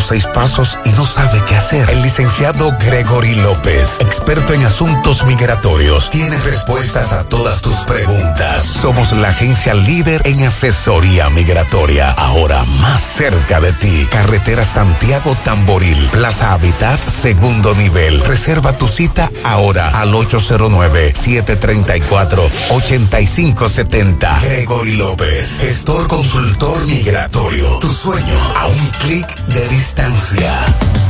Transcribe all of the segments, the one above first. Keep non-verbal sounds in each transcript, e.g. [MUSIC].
seis pasos y no sabe qué hacer. El licenciado Gregory López, experto en asuntos migratorios, tiene respuestas a todas tus preguntas. Somos la agencia líder en asesoría migratoria, ahora más cerca de ti. Carretera Santiago Tamboril, Plaza Habitat, segundo nivel. Reserva tu cita ahora al 809-734-8570. Gregory López, gestor consultor migratorio. Tu sueño a un clic de distancia distancia.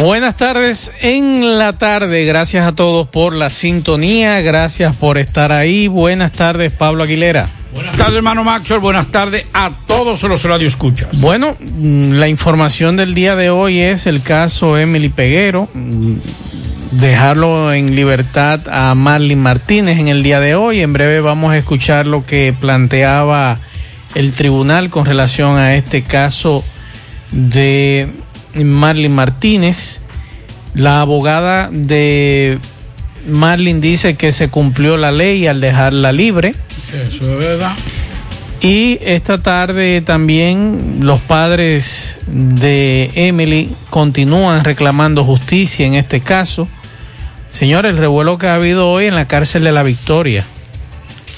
Buenas tardes en la tarde. Gracias a todos por la sintonía. Gracias por estar ahí. Buenas tardes, Pablo Aguilera. Buenas tardes, hermano Maxwell. Buenas tardes a todos los escuchas. Bueno, mm, la información del día de hoy es el caso Emily Peguero. Mm, dejarlo en libertad a Marlene Martínez en el día de hoy. En breve vamos a escuchar lo que planteaba el tribunal con relación a este caso de Marlene Martínez. La abogada de Marlene dice que se cumplió la ley al dejarla libre. Eso es verdad. Y esta tarde también los padres de Emily continúan reclamando justicia en este caso. Señores, el revuelo que ha habido hoy en la cárcel de la Victoria.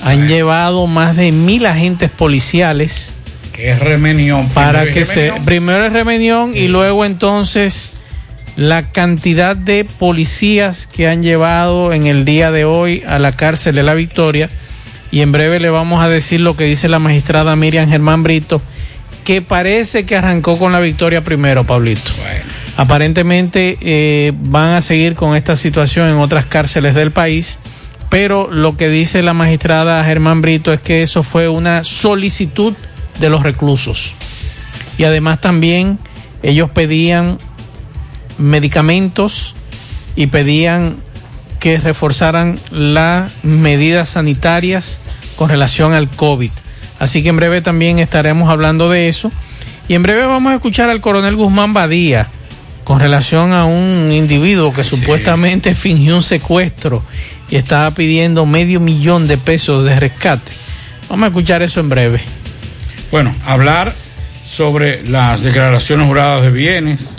Han llevado más de mil agentes policiales que es remenión. Para que se. Primero es remenión y luego entonces la cantidad de policías que han llevado en el día de hoy a la cárcel de la Victoria. Y en breve le vamos a decir lo que dice la magistrada Miriam Germán Brito, que parece que arrancó con la victoria primero, Pablito. Aparentemente eh, van a seguir con esta situación en otras cárceles del país, pero lo que dice la magistrada Germán Brito es que eso fue una solicitud de los reclusos. Y además también ellos pedían medicamentos y pedían que reforzaran las medidas sanitarias con relación al COVID. Así que en breve también estaremos hablando de eso. Y en breve vamos a escuchar al coronel Guzmán Badía con relación a un individuo que supuestamente fingió un secuestro y estaba pidiendo medio millón de pesos de rescate. Vamos a escuchar eso en breve. Bueno, hablar sobre las declaraciones juradas de bienes.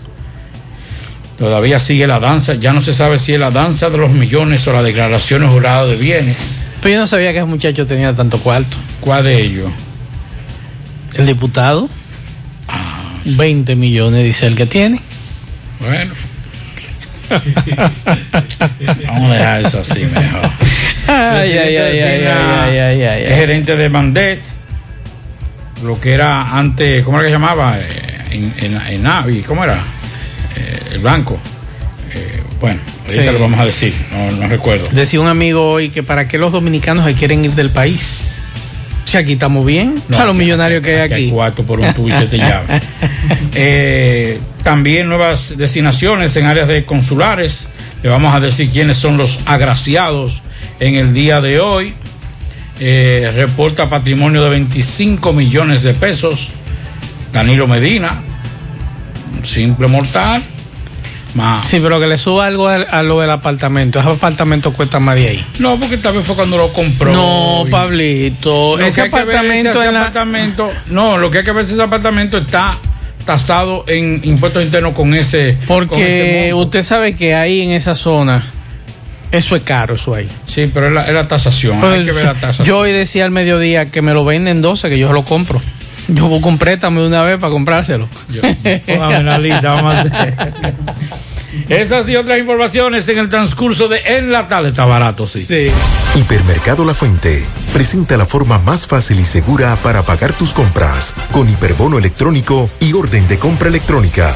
Todavía sigue la danza, ya no se sabe si es la danza de los millones o las declaraciones juradas de bienes. Pero yo no sabía que ese muchacho tenía tanto cuarto. ¿Cuál de ellos? ¿El diputado? Ah, 20 millones, dice el que tiene. Bueno. [LAUGHS] Vamos a dejar eso así mejor. Ay, ay, ay, ay, ay, ay, ay, Es gerente de Mandet, lo que era antes, ¿cómo era que se llamaba? Eh, En, en, en Navi, ¿cómo era? Eh, el banco. Eh, bueno, ahorita Sí. lo vamos a decir, no, no recuerdo. Decía un amigo hoy que para qué los dominicanos se quieren ir del país. Si aquí estamos bien, No, a los aquí- millonarios que hay Hay aquí. cuatro por un tubo y siete llaves. [LAUGHS] Eh, también nuevas designaciones en áreas de consulares. Le vamos a decir quiénes son los agraciados en el día de hoy. Eh, reporta patrimonio de 25 millones de pesos. Danilo Medina, un simple mortal. Más. Sí, pero que le suba algo a, a lo del apartamento. Ese apartamento cuesta más de ahí. No, porque tal vez fue cuando lo compró. No, Y- Pablito. Lo ese es apartamento ese la- apartamento, no, lo que hay que ver si ese apartamento está tasado en impuestos internos con ese. con Porque ese usted sabe que ahí en esa zona, eso es caro, eso ahí. Sí, pero es la, es la tasación. Pero hay que ver la tasación. yo hoy decía al mediodía que me lo venden 12, que yo lo compro. Yo préstamo de una vez para comprárselo. Yo- [LAUGHS] póngame en la lista, vamos a hacer. [LAUGHS] Esas y otras informaciones en el transcurso de En la tarde. Está barato, sí. Sí. Hipermercado La Fuente presenta la forma más fácil y segura para pagar tus compras con hiperbono electrónico y orden de compra electrónica.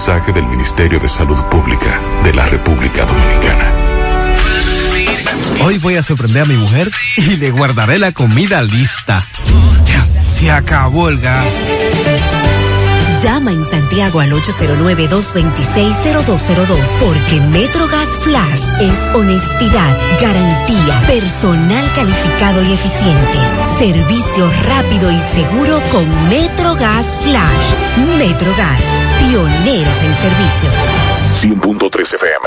Mensaje del Ministerio de Salud Pública de la República Dominicana. Hoy voy a sorprender a mi mujer y le guardaré la comida lista. Ya, se acabó el gas. Llama en Santiago al 809-226-0202 porque MetroGas Flash es honestidad, garantía, personal calificado y eficiente, servicio rápido y seguro con MetroGas Flash. MetroGas, pioneros en servicio. 100.3 FM.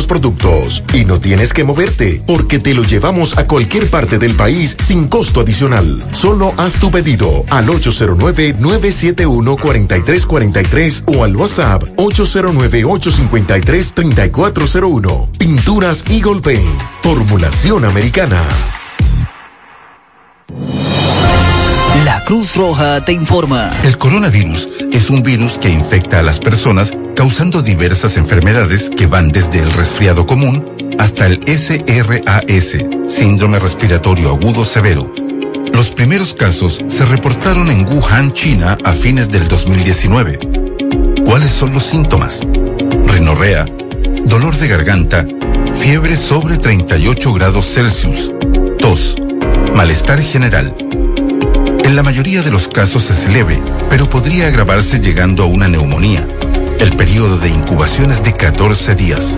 productos. Y no tienes que moverte, porque te lo llevamos a cualquier parte del país sin costo adicional. Solo haz tu pedido al 809-971-4343 o al WhatsApp 809-853-3401. Pinturas Eagle Paint. Formulación americana. La Cruz Roja te informa. El coronavirus es un virus que infecta a las personas causando diversas enfermedades que van desde el resfriado común hasta el SRAS, síndrome respiratorio agudo severo. Los primeros casos se reportaron en Wuhan, China, a fines del 2019. ¿Cuáles son los síntomas? Rinorrea, dolor de garganta, fiebre sobre 38 grados Celsius, tos, malestar general. En la mayoría de los casos es leve, pero podría agravarse llegando a una neumonía. El periodo de incubación es de 14 días.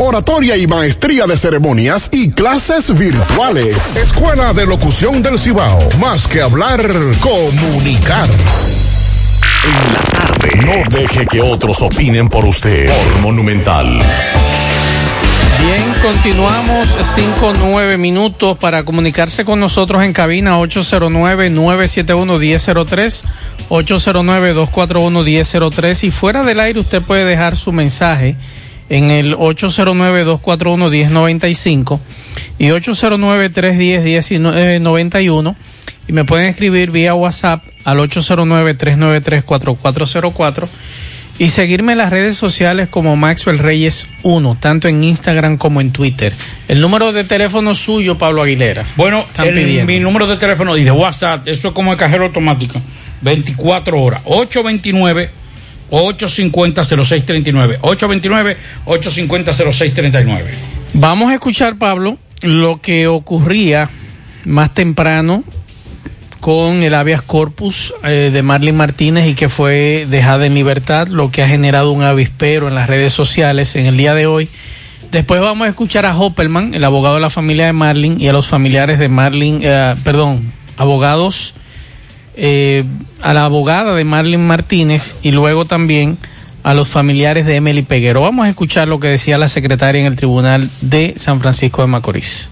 oratoria y maestría de ceremonias y clases virtuales. Escuela de Locución del Cibao. Más que hablar, comunicar. En la tarde. No deje que otros opinen por usted. Por Monumental. Bien, continuamos 5-9 minutos para comunicarse con nosotros en cabina 809-971-1003, 809-241-1003 y fuera del aire usted puede dejar su mensaje en el 809-241-1095 y 809-310-1991 y me pueden escribir vía WhatsApp al 809-393-4404 y seguirme en las redes sociales como Maxwell Reyes 1, tanto en Instagram como en Twitter. El número de teléfono suyo, Pablo Aguilera. Bueno, el, mi número de teléfono y de WhatsApp, eso es como el cajero automático, 24 horas, 829 850-0639. 829-850-0639. Vamos a escuchar, Pablo, lo que ocurría más temprano con el habeas corpus eh, de Marlene Martínez y que fue dejada en libertad, lo que ha generado un avispero en las redes sociales en el día de hoy. Después vamos a escuchar a Hoppelman, el abogado de la familia de Marlene, y a los familiares de Marlene, eh, perdón, abogados, eh, a la abogada de Marlene Martínez y luego también a los familiares de Emily Peguero. Vamos a escuchar lo que decía la secretaria en el Tribunal de San Francisco de Macorís.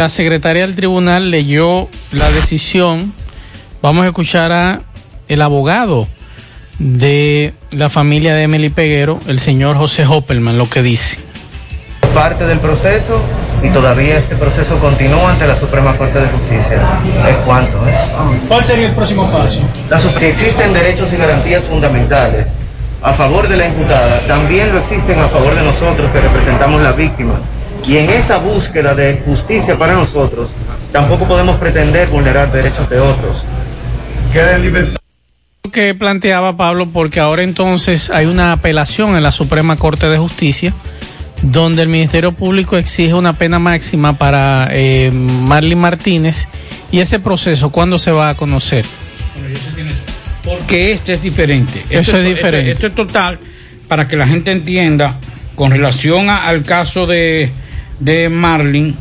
La secretaria del tribunal leyó la decisión, vamos a escuchar a el abogado de la familia de Emily Peguero, el señor José Hoppelman, lo que dice. Parte del proceso y todavía este proceso continúa ante la Suprema Corte de Justicia. ¿Es cuánto? eh? ¿Cuál sería el próximo paso? La si existen derechos y garantías fundamentales a favor de la imputada, también lo existen a favor de nosotros que representamos la víctima. Y en esa búsqueda de justicia para nosotros, tampoco podemos pretender vulnerar derechos de otros. Queda en libertad. Lo que planteaba Pablo, porque ahora entonces hay una apelación en la Suprema Corte de Justicia, donde el Ministerio Público exige una pena máxima para eh, Marlene Martínez. ¿Y ese proceso cuándo se va a conocer? Porque este es diferente. Eso Esto es diferente. Esto, esto es total para que la gente entienda con relación a- al caso de, de Marlin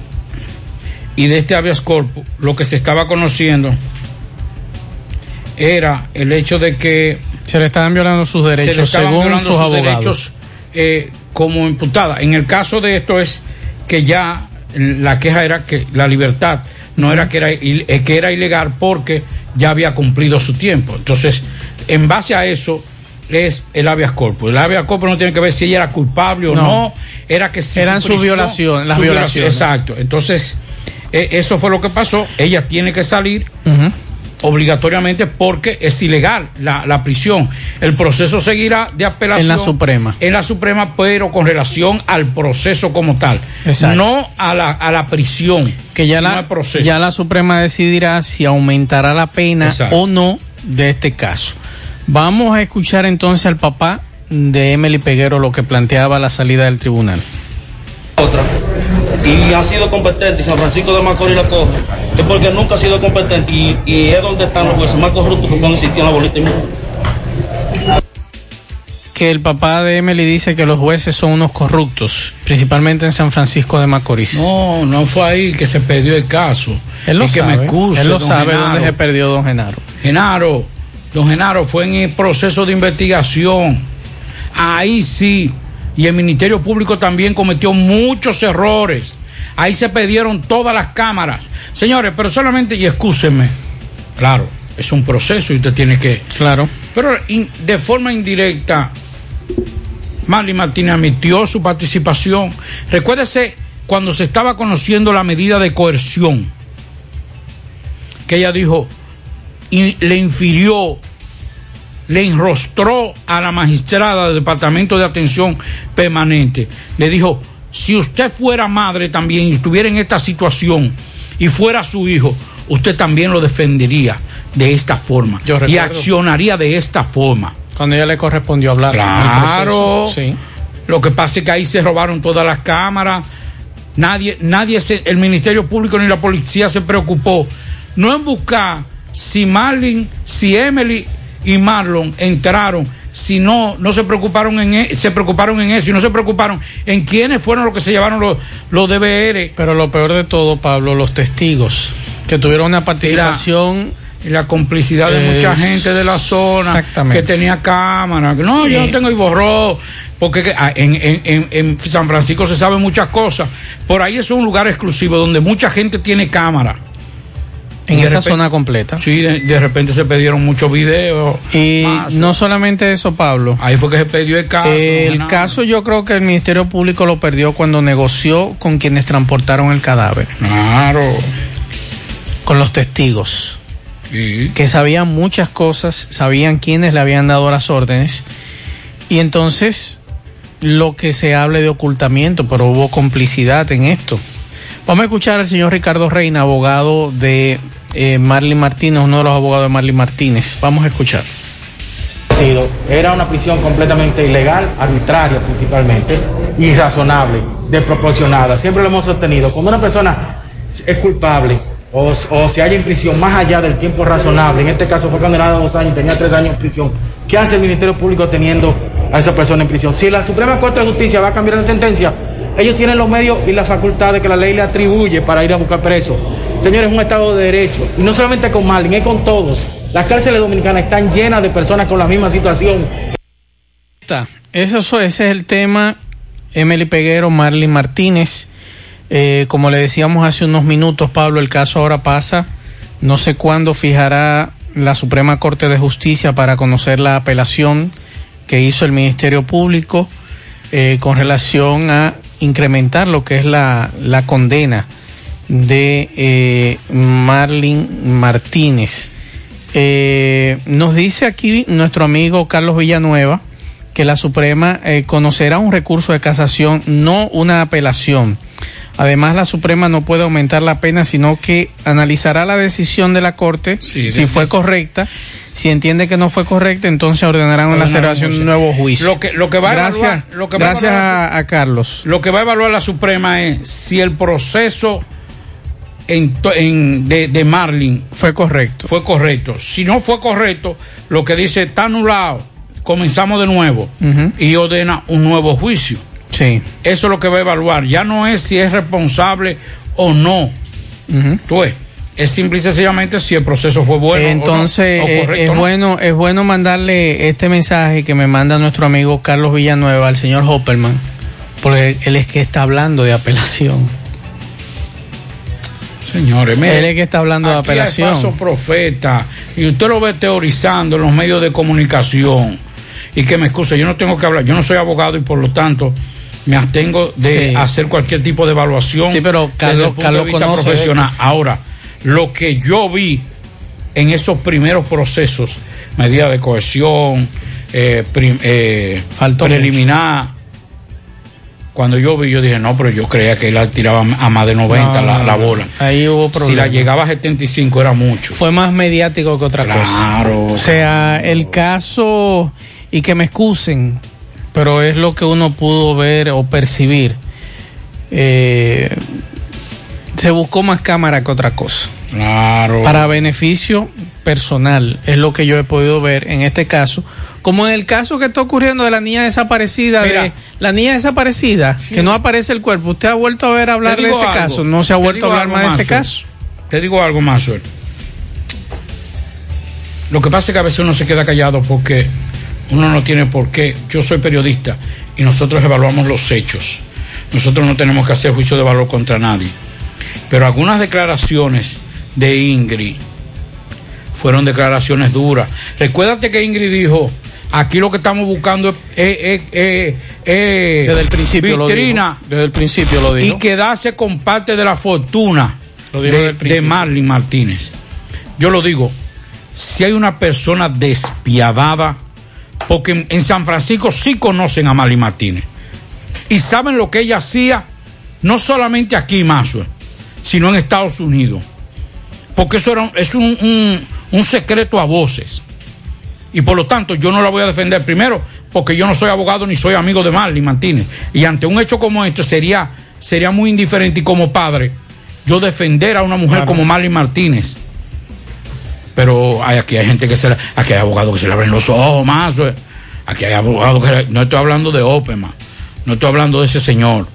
y de este habeas corpus, lo que se estaba conociendo era el hecho de que Se le estaban violando sus se le derechos estaban según violando sus derechos eh, como imputada. En el caso de esto es que ya la queja era que la libertad no era que era, eh, que era ilegal porque ya había cumplido su tiempo. Entonces, en base a eso es el habeas corpus. El habeas corpus no tiene que ver si ella era culpable o No. no, era que si Eran su violaciones, las su violación, violaciones. Exacto. Entonces, eh, eso fue lo que pasó. Ella tiene que salir obligatoriamente porque es ilegal la, la prisión. El proceso seguirá de apelación En la Suprema. En la Suprema, pero con relación al proceso como tal. Exacto. No a la, a la prisión. que ya la, proceso. ya la Suprema decidirá si aumentará la pena Exacto. o no de este caso. Vamos a escuchar entonces al papá de Emily Peguero lo que planteaba la salida del tribunal. Otra. Y ha sido competente y San Francisco de Macorís la coge. Es porque nunca ha sido competente y, y es donde están los jueces más corruptos que cuando existían la bolita. Que el papá de Emily dice que los jueces son unos corruptos, principalmente en San Francisco de Macorís. No, no fue ahí que se perdió el caso. Él lo Y que sabe. me excuse, Él lo sabe Genaro. dónde se perdió don Genaro. Genaro, don Genaro fue en el proceso de investigación. Ahí sí. Y el Ministerio Público también cometió muchos errores. Ahí se pidieron todas las cámaras. Señores, pero solamente, y excúsenme, claro, es un proceso y usted tiene que... Claro. Pero in- de forma indirecta, Marley Martínez admitió su participación. Recuérdese cuando se estaba conociendo la medida de coerción, que ella dijo, y le infirió, le enrostró a la magistrada del Departamento de Atención Permanente. Le dijo, si usted fuera madre también y estuviera en esta situación y fuera su hijo, usted también lo defendería de esta forma y accionaría de esta forma. Cuando ella le correspondió hablar. Claro. Sí. Lo que pasa es que ahí se robaron todas las cámaras. Nadie, nadie se, el Ministerio Público ni la policía se preocupó. No en buscar si Marlin, si Emily y Marlon entraron, si no, no se preocuparon en e- se preocuparon en eso y no se preocuparon en quiénes fueron los que se llevaron los, los DVR. Pero lo peor de todo, Pablo, los testigos que tuvieron una participación y la complicidad de Eh, mucha gente de la zona que tenía cámara. que No, yo no tengo y borró. Porque que- ah, en, en- en- en San Francisco se saben muchas cosas. Por ahí es un lugar exclusivo donde mucha gente tiene cámara. En esa repente- zona completa. Sí, de, de repente se pidieron muchos videos. Y más. no solamente eso, Pablo. Ahí fue que se pidió el caso. el no, caso yo creo que el Ministerio Público lo perdió cuando negoció con quienes transportaron el cadáver. Claro. Con los testigos. Sí. Que sabían muchas cosas, sabían quiénes le habían dado las órdenes. Y entonces lo que se hable de ocultamiento, pero hubo complicidad en esto. Vamos a escuchar al señor Ricardo Reina, abogado de eh, Martínez, uno de los abogados de Marley Martínez. Vamos a escuchar. Era una prisión completamente ilegal, arbitraria principalmente, irrazonable, desproporcionada. Siempre lo hemos sostenido. Cuando una persona es culpable o, o se halla en prisión más allá del tiempo razonable, en este caso fue condenado a dos años, tenía tres años en prisión, ¿qué hace el Ministerio Público teniendo a esa persona en prisión? Si la Suprema Corte de Justicia va a cambiar la sentencia, ellos tienen los medios y la facultad de que la ley le atribuye para ir a buscar preso. Señores, es un Estado de Derecho. Y no solamente con Marlin, es con todos. Las cárceles dominicanas están llenas de personas con la misma situación. Eso, ese es el tema. Emily Peguero, Marley Martínez. Eh, como le decíamos hace unos minutos, Pablo, el caso ahora pasa. No sé cuándo fijará la Suprema Corte de Justicia para conocer la apelación que hizo el Ministerio Público eh, con relación a incrementar lo que es la, la condena de eh, Marlin Martínez. Eh, nos dice aquí nuestro amigo Carlos Villanueva que la Suprema eh, conocerá un recurso de casación, no una apelación. Además, la Suprema no puede aumentar la pena, sino que analizará la decisión de la Corte, Sí, si fue correcta. Si entiende que no fue correcta, entonces ordenarán la Ordenarán celebración de un nuevo juicio. Lo que, lo que va a gracias evaluar, lo que va a evaluar a, Carlos. Lo que va a evaluar la Suprema es si el proceso en to- en- de, de Marlin fue correcto. Fue correcto. Si no fue correcto, lo que dice está anulado, comenzamos de nuevo y ordena un nuevo juicio. Sí. Eso es lo que va a evaluar. Ya no es si es responsable o no. Tú ves, es simple y sencillamente si el proceso fue bueno. o no, Entonces o eh, correcto es o no. bueno es bueno mandarle este mensaje que me manda nuestro amigo Carlos Villanueva al señor Hopperman, porque él es que está hablando de apelación. Señores, mire, él es que está hablando de aquí hay apelación. falso profeta y usted lo ve teorizando en los medios de comunicación y que me excuse, yo no tengo que hablar, yo no soy abogado y por lo tanto me abstengo de Sí. hacer cualquier tipo de evaluación Sí, pero desde Carlos- el punto Carlos de vista conoce, profesional. Ahora, lo que yo vi en esos primeros procesos, medidas de cohesión, eh, prim- eh, preliminar, cuando yo vi, yo dije, no, pero yo creía que él la tiraba a más de 90 No, la, la bola. Ahí hubo Si problema. la llegaba a 75 era mucho. Fue más mediático que otra cosa. Claro. O sea, el caso, y que me excusen, pero es lo que uno pudo ver o percibir. Eh, se buscó más cámara que otra cosa. Claro. Para beneficio personal, es lo que yo he podido ver en este caso. Como en el caso que está ocurriendo de la niña desaparecida, de la niña desaparecida, que no aparece el cuerpo. ¿Usted ha vuelto a ver hablar de ese algo, caso? No se ha vuelto a hablar más de ese caso. Te digo algo más. Lo que pasa es que a veces uno se queda callado porque uno no tiene por qué. Yo soy periodista y nosotros evaluamos los hechos. Nosotros no tenemos que hacer juicio de valor contra nadie. Pero algunas declaraciones de Ingrid fueron declaraciones duras. Recuérdate que Ingrid dijo, aquí lo que estamos buscando es, es- es Desde el principio lo dijo. Desde el principio lo dijo. y quedarse con parte de la fortuna Lo de, de Marlin Martínez. Yo lo digo, si hay una persona despiadada, porque en, San Francisco sí conocen a Marlin Martínez y saben lo que ella hacía, no solamente aquí, Mazue, sino en Estados Unidos. Porque eso era es un, un- un secreto a voces. Y por lo tanto, yo no la voy a defender primero, porque yo no soy abogado ni soy amigo de Marlin Martínez. Y ante un hecho como este sería, sería muy indiferente y como padre, yo defender a una mujer Claro. como Marlin Martínez. Pero hay, aquí hay gente que se le- aquí hay abogados que se le abren los ojos más. eh. Aquí hay abogados que no estoy hablando de Opema, no estoy hablando de ese señor.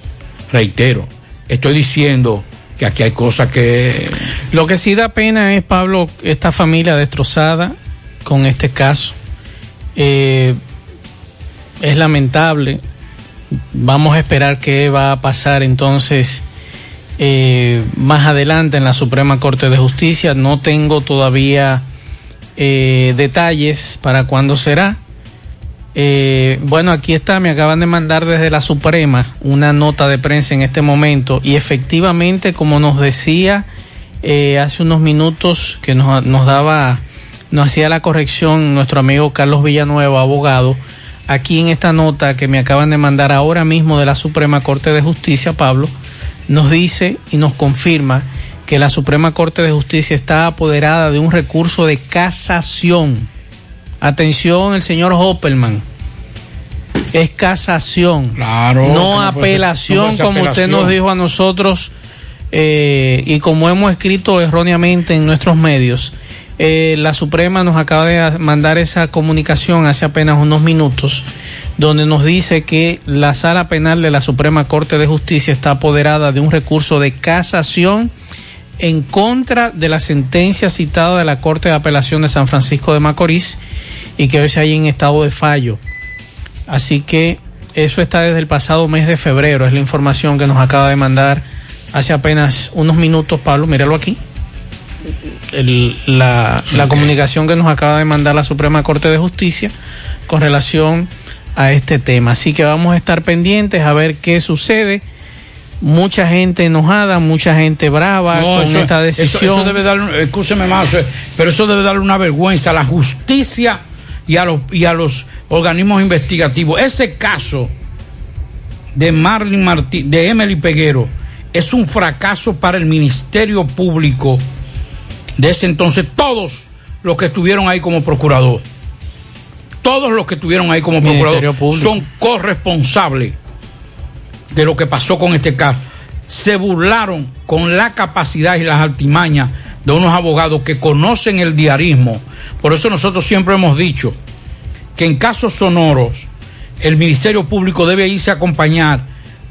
Reitero, estoy diciendo que aquí hay cosas que Lo que sí da pena es, Pablo, esta familia destrozada con este caso. Eh, es lamentable. Vamos a esperar qué va a pasar entonces eh, más adelante en la Suprema Corte de Justicia. No tengo todavía eh, detalles para cuándo será. Eh, bueno, aquí está, me acaban de mandar desde la Suprema una nota de prensa en este momento y efectivamente, como nos decía eh, hace unos minutos que nos, nos daba, nos hacía la corrección nuestro amigo Carlos Villanueva, abogado, aquí en esta nota que me acaban de mandar ahora mismo de la Suprema Corte de Justicia, Pablo, nos dice y nos confirma que la Suprema Corte de Justicia está apoderada de un recurso de casación. Atención, el señor Hoppelman. Es casación. Claro, No ser- apelación, no como usted nos dijo a nosotros eh, y como hemos escrito erróneamente en nuestros medios. Eh, la Suprema nos acaba de mandar esa comunicación hace apenas unos minutos, donde nos dice que la sala penal de la Suprema Corte de Justicia está apoderada de un recurso de casación en contra de la sentencia citada de la Corte de Apelación de San Francisco de Macorís y que hoy se halla en estado de fallo. Así que eso está desde el pasado mes de febrero, es la información que nos acaba de mandar hace apenas unos minutos, Pablo, míralo aquí. El- la, la comunicación que nos acaba de mandar la Suprema Corte de Justicia con relación a este tema. Así que vamos a estar pendientes a ver qué sucede. Mucha gente enojada, mucha gente brava No, con eso- esta decisión. Eso, debe dar, escúcheme más, pero eso debe darle una vergüenza a la justicia y a los, y a los organismos investigativos. Ese caso de Marlin Martí, de Emily Peguero, es un fracaso para el Ministerio Público de ese entonces, todos los que estuvieron ahí como procurador, todos los que estuvieron ahí como Ministerio procurador Público. son corresponsables de lo que pasó con este caso. Se burlaron con la capacidad y las artimañas de unos abogados que conocen el diarismo. Por eso nosotros siempre hemos dicho que en casos sonoros el Ministerio Público debe irse a acompañar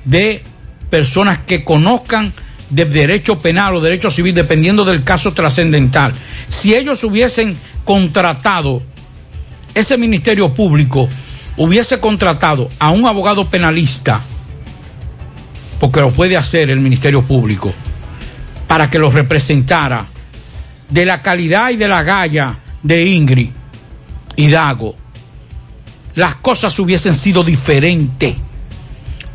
de personas que conozcan de derecho penal o derecho civil, dependiendo del caso trascendental. Si ellos hubiesen contratado, ese Ministerio Público hubiese contratado a un abogado penalista, porque lo puede hacer el Ministerio Público, para que los representara de la calidad y de la galla de Ingrid y Dago, las cosas hubiesen sido diferentes.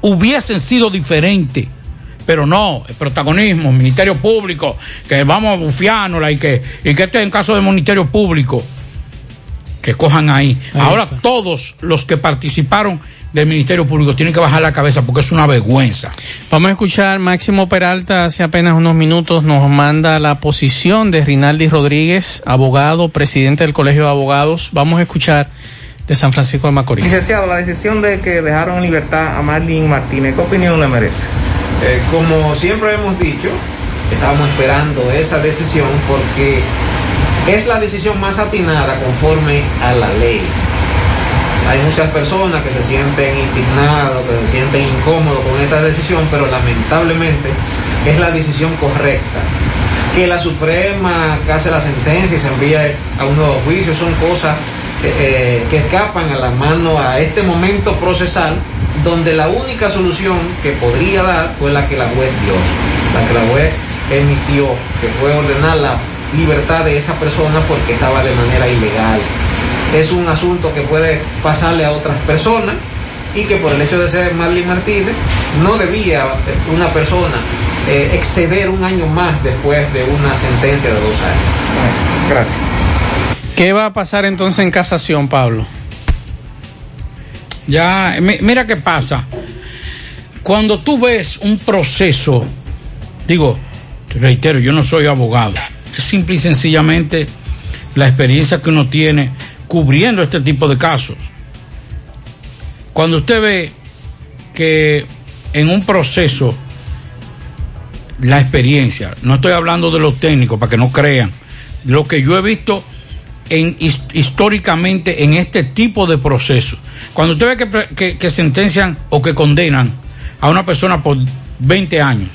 Hubiesen sido diferentes. Pero no, el protagonismo, Ministerio Público, que vamos a bufiárnosla y que, y que esto es en caso de Ministerio Público, que cojan ahí. Ahí Ahora está. todos los que participaron del Ministerio Público tienen que bajar la cabeza porque es una vergüenza. Vamos a escuchar Máximo Peralta hace apenas unos minutos nos manda la posición de Rinaldi Rodríguez, abogado, presidente del Colegio de Abogados. Vamos a escuchar de San Francisco de Macorís. Licenciado, la decisión de que dejaron en libertad a Marlene Martínez, ¿qué opinión le merece? Eh, como siempre hemos dicho, estábamos esperando esa decisión porque es la decisión más atinada conforme a la ley. Hay muchas personas que se sienten indignados, que se sienten incómodos con esta decisión, pero lamentablemente es la decisión correcta. Que la Suprema hace la sentencia y se envía a un nuevo juicio son cosas eh, eh, que escapan a la mano a este momento procesal donde la única solución que podría dar fue la que la juez dio, la que la juez emitió, que fue ordenar la libertad de esa persona porque estaba de manera ilegal. Es un asunto que puede pasarle a otras personas y que por el hecho de ser Marlene Martínez no debía una persona eh, exceder un año más después de una sentencia de dos años. Gracias. ¿Qué va a pasar entonces en casación, Pablo? Ya, mi- mira qué pasa. Cuando tú ves un proceso, digo, te reitero, yo no soy abogado, simple y sencillamente la experiencia que uno tiene cubriendo este tipo de casos. Cuando usted ve que en un proceso la experiencia, no estoy hablando de los técnicos para que no crean, lo que yo he visto en, his- históricamente en este tipo de procesos. Cuando usted ve que, que- que sentencian o que condenan a una persona por 20 años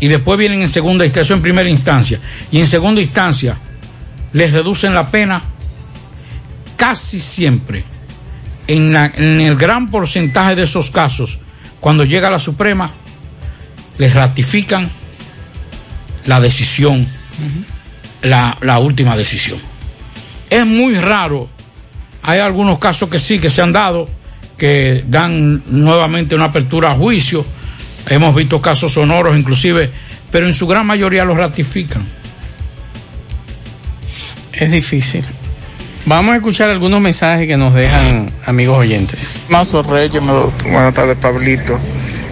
y después vienen en segunda instancia, eso en primera instancia, y en segunda instancia les reducen la pena, casi siempre, en, la- en el gran porcentaje de esos casos, cuando llega la Suprema, les ratifican la decisión, la, la última decisión. Es muy raro, hay algunos casos que sí, que se han dado, que dan nuevamente una apertura a juicio, hemos visto casos sonoros inclusive, pero en su gran mayoría los ratifican. Es difícil. Vamos a escuchar algunos mensajes que nos dejan amigos oyentes. Mazo Reyes, me- buenas tardes, Pablito.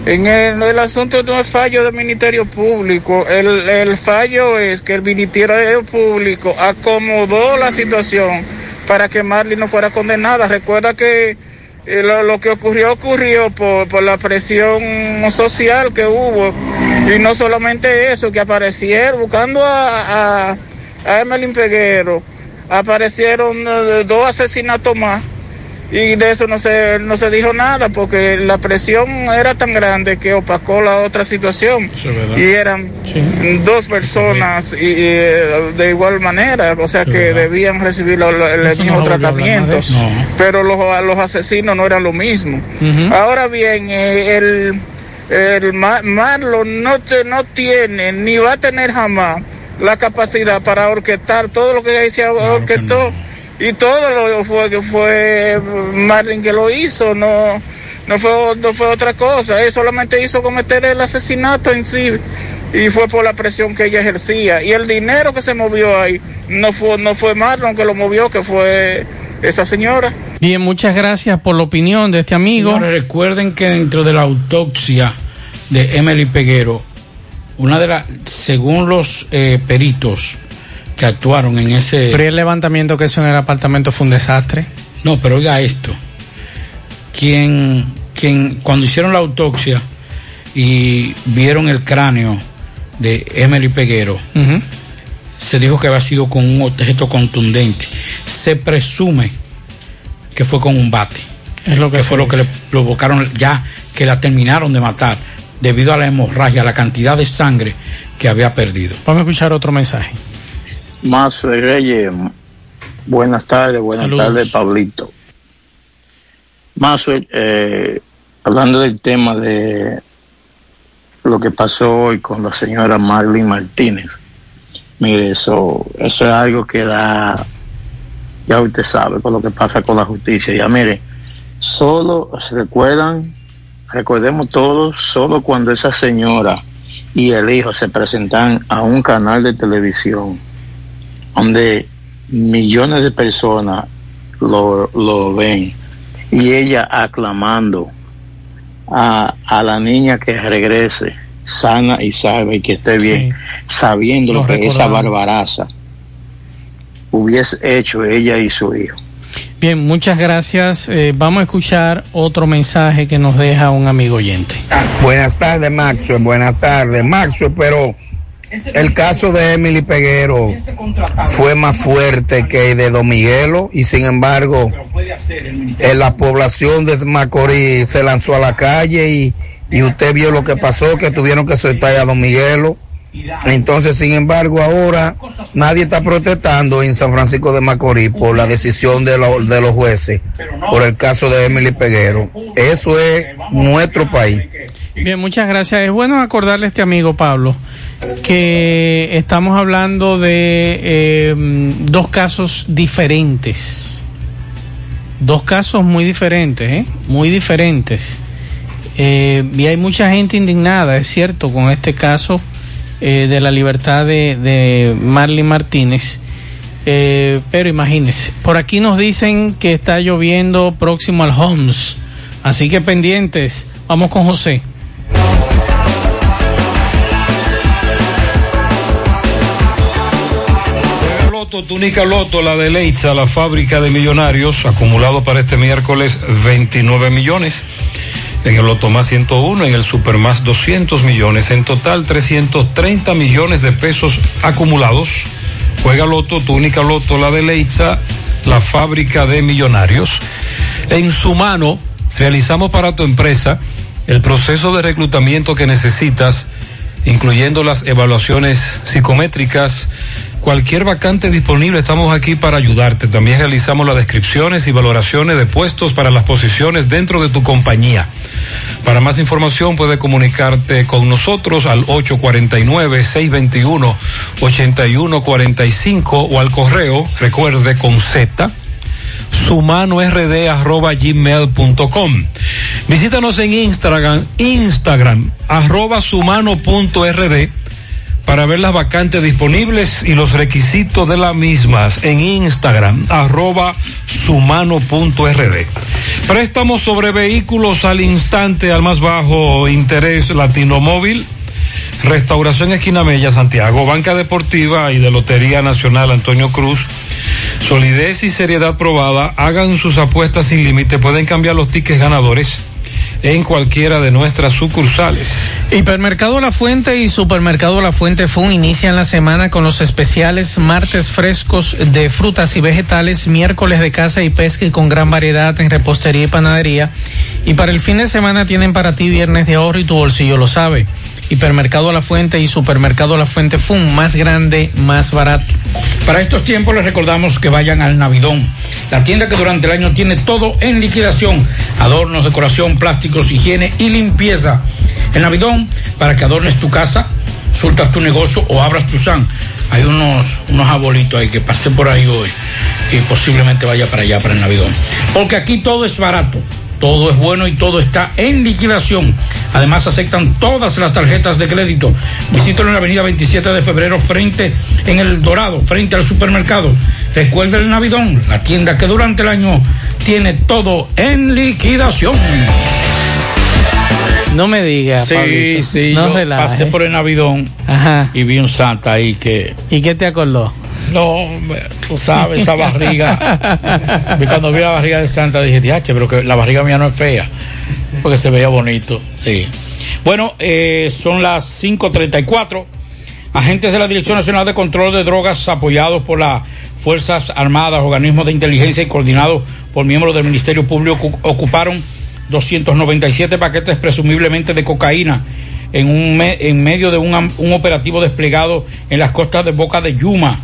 En el, el asunto no es fallo del Ministerio Público, el, el fallo es que el Ministerio Público acomodó la situación para que Marley no fuera condenada. Recuerda que lo, lo que ocurrió ocurrió por, por la presión social que hubo. Y no solamente eso, que aparecieron buscando a, a, a Emelín Peguero, aparecieron eh, dos asesinatos más y de eso no se, no se dijo nada porque la presión era tan grande que opacó la otra situación. Y eran dos personas y, y, eh, de igual manera, o sea que debían recibir lo- lo- el Eso no mismo más tratamiento. No. pero los, los asesinos no eran lo mismo. Ahora bien, eh, el, el Ma- Marlon no, te, no tiene ni va a tener jamás la capacidad para orquestar todo lo que ahí se orquestó y todo lo fue que fue Marlon que lo hizo, no, no, fue, no fue otra cosa, él solamente hizo cometer el asesinato en sí y fue por la presión que ella ejercía y el dinero que se movió ahí no fue, no fue Marlon que lo movió, que fue esa señora. Bien, muchas gracias por la opinión de este amigo. Señores, recuerden que dentro de la autopsia de Emily Peguero, una de las, según los eh, peritos que actuaron en ese. Pero el levantamiento que hizo en el apartamento fue un desastre. No, pero oiga esto. Quien, quien, cuando hicieron la autopsia y vieron el cráneo de Emily Peguero, se dijo que había sido con un objeto contundente. Se presume que fue con un bate. Es lo que, fue lo que le provocaron ya que la terminaron de matar debido a la hemorragia, a la cantidad de sangre que había perdido. Vamos a escuchar otro mensaje. Mazo de Reyes, buenas tardes, buenas Saludos. tardes, Pablito. Mazo, eh, hablando del tema de lo que pasó hoy con la señora Marlene Martínez, mire, eso, eso es algo que da, ya usted sabe, con lo que pasa con la justicia. Ya mire, solo se recuerdan, recordemos todos, solo cuando esa señora y el hijo se presentan a un canal de televisión donde millones de personas lo, lo ven y ella aclamando a, a la niña que regrese sana y salva y que esté bien, sabiendo lo, Lo que esa barbaraza hubiese hecho ella y su hijo. Bien, muchas gracias. Eh, vamos a escuchar otro mensaje que nos deja un amigo oyente. Buenas tardes, Maxwell. Buenas tardes, Maxwell. Pero el caso de Emily Peguero fue más fuerte que el de Don Miguelo y sin embargo en la población de Macorís se lanzó a la calle y, y usted vio lo que pasó, que tuvieron que soltar a Don Miguelo. Entonces, sin embargo, ahora nadie está protestando en San Francisco de Macorís por la decisión de, lo- de los jueces por el caso de Emily Peguero. Eso es nuestro país. Bien, muchas gracias. Es bueno acordarle a este amigo Pablo que estamos hablando de eh, dos casos diferentes. Dos casos muy diferentes, ¿eh? Muy diferentes. Eh, y hay mucha gente indignada, es cierto, con este caso de la libertad de, de Martínez. Pero imagínense, por aquí nos dicen que está lloviendo próximo al Homs. Así que pendientes. Vamos con José. Loto, túnica Loto, la de Leitza, la fábrica de millonarios, acumulado para este miércoles 29 millones. En el Loto más 101, en el Super más 200 millones. En total 330 millones de pesos acumulados. Juega Loto, túnica Loto, la de Leitza, la fábrica de millonarios. En su mano, realizamos para tu empresa el proceso de reclutamiento que necesitas, incluyendo las evaluaciones psicométricas, cualquier vacante disponible, estamos aquí para ayudarte. También realizamos las descripciones y valoraciones de puestos para las posiciones dentro de tu compañía. Para más información puede comunicarte con nosotros al 849-621-8145 o al correo, recuerde con Z, sumanord@gmail.com. Visítanos en Instagram, Instagram, arroba sumano.rd para ver las vacantes disponibles y los requisitos de las mismas en Instagram, arroba sumano.rd. Préstamos sobre vehículos al instante, al más bajo interés Latino Móvil. Restauración Esquina Mella, Santiago, Banca Deportiva y de Lotería Nacional Antonio Cruz. Solidez y seriedad probada. Hagan sus apuestas sin límite. Pueden cambiar los tickets ganadores en cualquiera de nuestras sucursales. Hipermercado La Fuente y Supermercado La Fuente Fun inician la semana con los especiales martes frescos de frutas y vegetales, miércoles de caza y pesca y con gran variedad en repostería y panadería. Y para el fin de semana tienen para ti viernes de ahorro y tu bolsillo lo sabe. Hipermercado La Fuente y Supermercado La Fuente Fun, más grande, más barato. Para estos tiempos les recordamos que vayan al Navidón, la tienda que durante el año tiene todo en liquidación, adornos, decoración, plásticos, higiene y limpieza. El Navidón, para que adornes tu casa, surtas tu negocio o abras tu SAN. Hay unos, unos abuelitos ahí que pasé por ahí hoy y posiblemente vaya para allá, para el Navidón. Porque aquí todo es barato. Todo es bueno y todo está en liquidación. Además aceptan todas las tarjetas de crédito. Visítalo en la avenida 27 de febrero frente en el Dorado, frente al supermercado. Recuerda el Navidón, la tienda que durante el año tiene todo en liquidación. No me digas. Sí, Pablito. sí, No yo pasé por el Navidón y vi un santa ahí que... ¿Y qué te acordó? No, me- tú sabes, esa barriga. [LAUGHS] Y cuando vi la barriga de Santa dije, diache, pero que la barriga mía no es fea, porque se veía bonito, sí. Bueno, eh, son las 5.34. Agentes de la Dirección Nacional de Control de Drogas, apoyados por las Fuerzas Armadas, organismos de inteligencia y coordinados por miembros del Ministerio Público, ocu- ocuparon 297 paquetes presumiblemente de cocaína en, un me- en medio de un, un operativo desplegado en las costas de Boca de Yuma.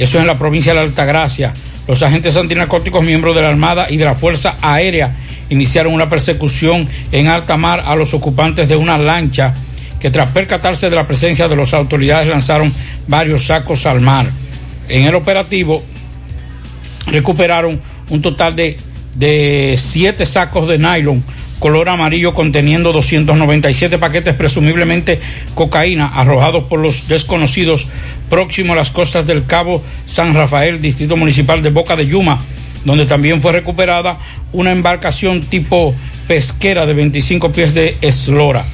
Eso es en la provincia de la Altagracia. Los agentes antinarcóticos, miembros de la Armada y de la Fuerza Aérea, iniciaron una persecución en alta mar a los ocupantes de una lancha que tras percatarse de la presencia de las autoridades lanzaron varios sacos al mar. En el operativo recuperaron un total de, de siete sacos de nylon color amarillo conteniendo 297 paquetes presumiblemente cocaína arrojados por los desconocidos próximo a las costas del Cabo San Rafael, distrito municipal de Boca de Yuma, donde también fue recuperada una embarcación tipo pesquera de 25 pies de eslora.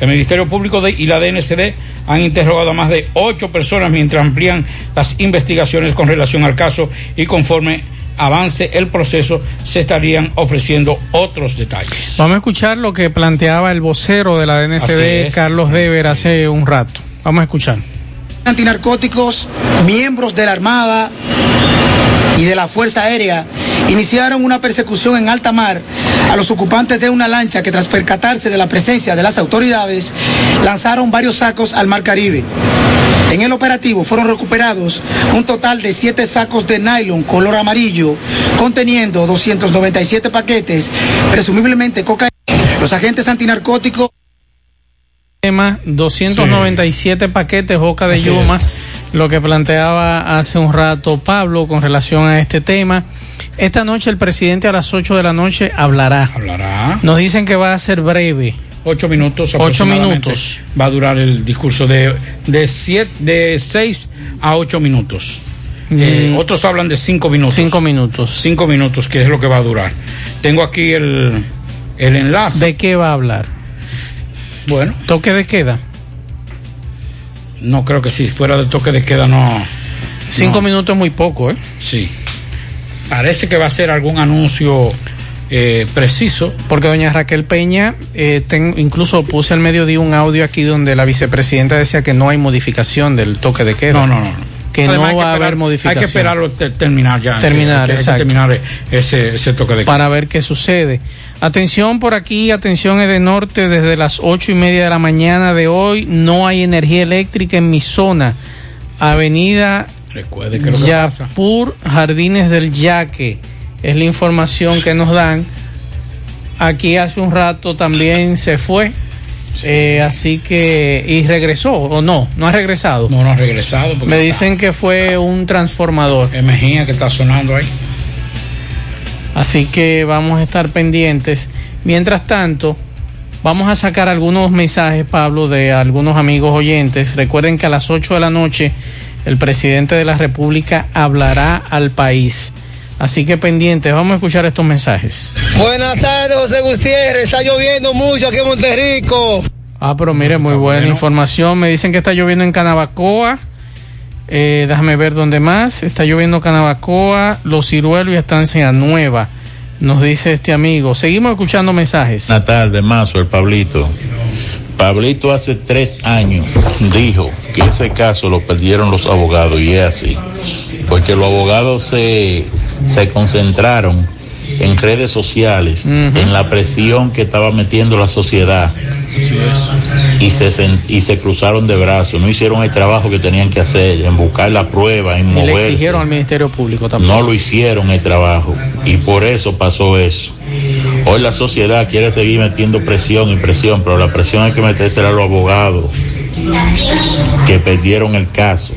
El Ministerio Público de- y la DNCD han interrogado a más de ocho personas mientras amplían las investigaciones con relación al caso y conforme avance el proceso se estarían ofreciendo otros detalles. Vamos a escuchar lo que planteaba el vocero de la DNCD, es. Carlos Dever, hace un rato. Vamos a escuchar. antinarcóticos, miembros de la Armada y de la Fuerza Aérea iniciaron una persecución en alta mar a los ocupantes de una lancha que tras percatarse de la presencia de las autoridades lanzaron varios sacos al mar Caribe. En el operativo fueron recuperados un total de siete sacos de nylon color amarillo conteniendo 297 paquetes, presumiblemente cocaína. Los agentes antinarcóticos tema 297 paquetes Boca de Así Yuma, lo que planteaba hace un rato Pablo con relación a este tema. Esta noche el presidente a las 8 de la noche hablará. Hablará. Nos dicen que va a ser breve. Ocho minutos. Ocho aproximadamente minutos. Va a durar el discurso de, de, siete, de seis a ocho minutos. Eh, Mm. otros hablan de cinco minutos. Cinco minutos. Cinco minutos, que es lo que va a durar. Tengo aquí el, el enlace. ¿De qué va a hablar? Bueno. ¿Toque de queda? No creo que si fuera de toque de queda no. Cinco no. minutos es muy poco, ¿eh? Sí. Parece que va a ser algún anuncio eh, preciso. Porque doña Raquel Peña, eh, incluso puse al mediodía un audio aquí donde la vicepresidenta decía que no hay modificación del toque de queda. No, no, no. Que Además, no que va a haber modificación. Hay que esperarlo te- terminar ya. Terminar, que- que exacto. terminar ese, ese toque de para ver qué sucede. Atención por aquí, atención de norte, desde las ocho y media de la mañana de hoy no hay energía eléctrica en mi zona. Avenida Recuerde que que. Yapur, Jardines del Yaque. Es la información que nos dan. Aquí hace un rato también se fue. Eh, así que, y regresó, o no, no ha regresado. No, no ha regresado. porque Me está- dicen que fue un transformador. Mejía que está sonando ahí. Así que vamos a estar pendientes. Mientras tanto, vamos a sacar algunos mensajes, Pablo, de algunos amigos oyentes. Recuerden que a las 8 de la noche el presidente de la República hablará al país. Así que pendientes, vamos a escuchar estos mensajes. Buenas tardes, José Gutiérrez. Está lloviendo mucho aquí en Monterrico. Ah, pero mire, muy buena información. Me dicen que está lloviendo en Canabacoa. Eh, déjame ver dónde más. Está lloviendo en Canabacoa, Los Ciruelos y Estancia Nueva. Nos dice este amigo. Seguimos escuchando mensajes. Buenas tardes, Mazo, el Pablito. Pablito hace tres años dijo que ese caso lo perdieron los abogados y es así. Porque los abogados se, se concentraron en redes sociales, en la presión que estaba metiendo la sociedad. Y se, y se cruzaron de brazos, no hicieron el trabajo que tenían que hacer, en buscar la prueba, en Y le exigieron al Ministerio Público también. No lo hicieron el trabajo. Y por eso pasó eso. Hoy la sociedad quiere seguir metiendo presión y presión, pero la presión hay que metérsela a los abogados que perdieron el caso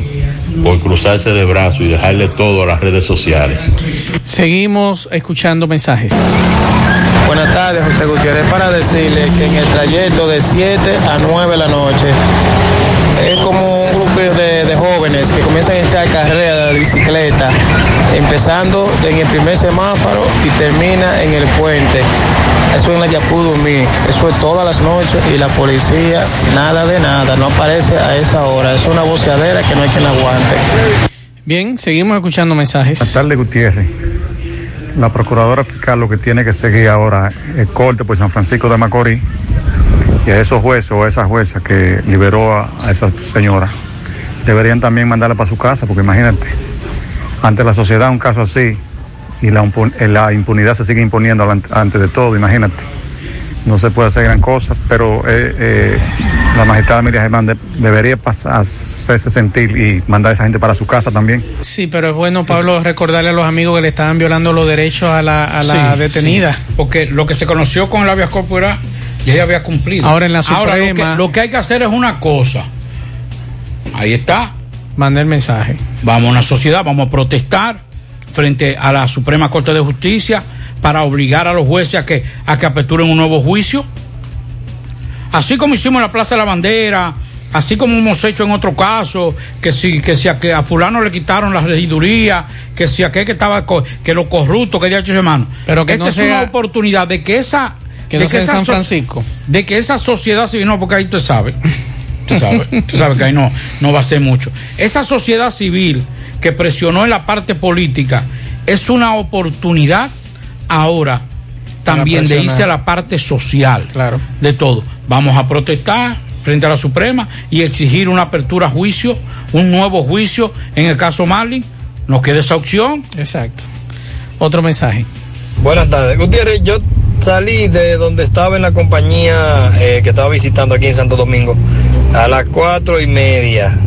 por cruzarse de brazos y dejarle todo a las redes sociales. Seguimos escuchando mensajes. Buenas tardes, José Gutiérrez. Para decirle que en el trayecto de 7 a 9 de la noche es como un grupo de, de jóvenes que comienzan a echar carreras de bicicleta, empezando en el primer semáforo y termina en el puente. Eso en la Yapudumí, eso es todas las noches y la policía, nada de nada, no aparece a esa hora. Es una boceadera que no hay quien la aguante. Bien, seguimos escuchando mensajes. Buenas tardes, Gutiérrez. La procuradora fiscal lo que tiene que seguir ahora el corte por San Francisco de Macorís y a esos jueces o a esa jueza que liberó a, a esa señora deberían también mandarla para su casa, porque imagínate, ante la sociedad un caso así y la, eh, la impunidad se sigue imponiendo antes de todo, imagínate. No se puede hacer gran cosa, pero eh, eh, la magistrada Miriam Germán de- debería pasar, hacerse sentir y mandar a esa gente para su casa también. Sí, pero es bueno, Pablo, recordarle a los amigos que le estaban violando los derechos a la, a la Sí, detenida. sí, porque lo que se conoció con el habeas corpus era, ya ella había cumplido. Ahora en la Ahora, lo que, Suprema- lo que hay que hacer es una cosa. Ahí está. Manda el mensaje. Vamos a una sociedad, vamos a protestar frente a la Suprema Corte de Justicia para obligar a los jueces a que, a que aperturen un nuevo juicio. Así como hicimos en la Plaza de la Bandera, así como hemos hecho en otro caso, que si, que si a, que a fulano le quitaron la regiduría, que si aquel que estaba, co- que lo corrupto, que de hecho hermano. Pero que Esta no es sea- una oportunidad de que esa, Que de no sea en esa San so- Francisco. de que esa sociedad civil, no, porque ahí tú sabes, tú sabes, tú sabes que ahí no, no va a ser mucho. Esa sociedad civil que presionó en la parte política es una oportunidad ahora también de irse a la parte social Claro. de todo. Vamos a protestar frente a la Suprema y exigir una apertura a juicio, un nuevo juicio en el caso Marlin. Nos queda esa opción. Exacto. Otro mensaje. Buenas tardes. Gutiérrez, yo salí de donde estaba en la compañía eh, que estaba visitando aquí en Santo Domingo a las cuatro y media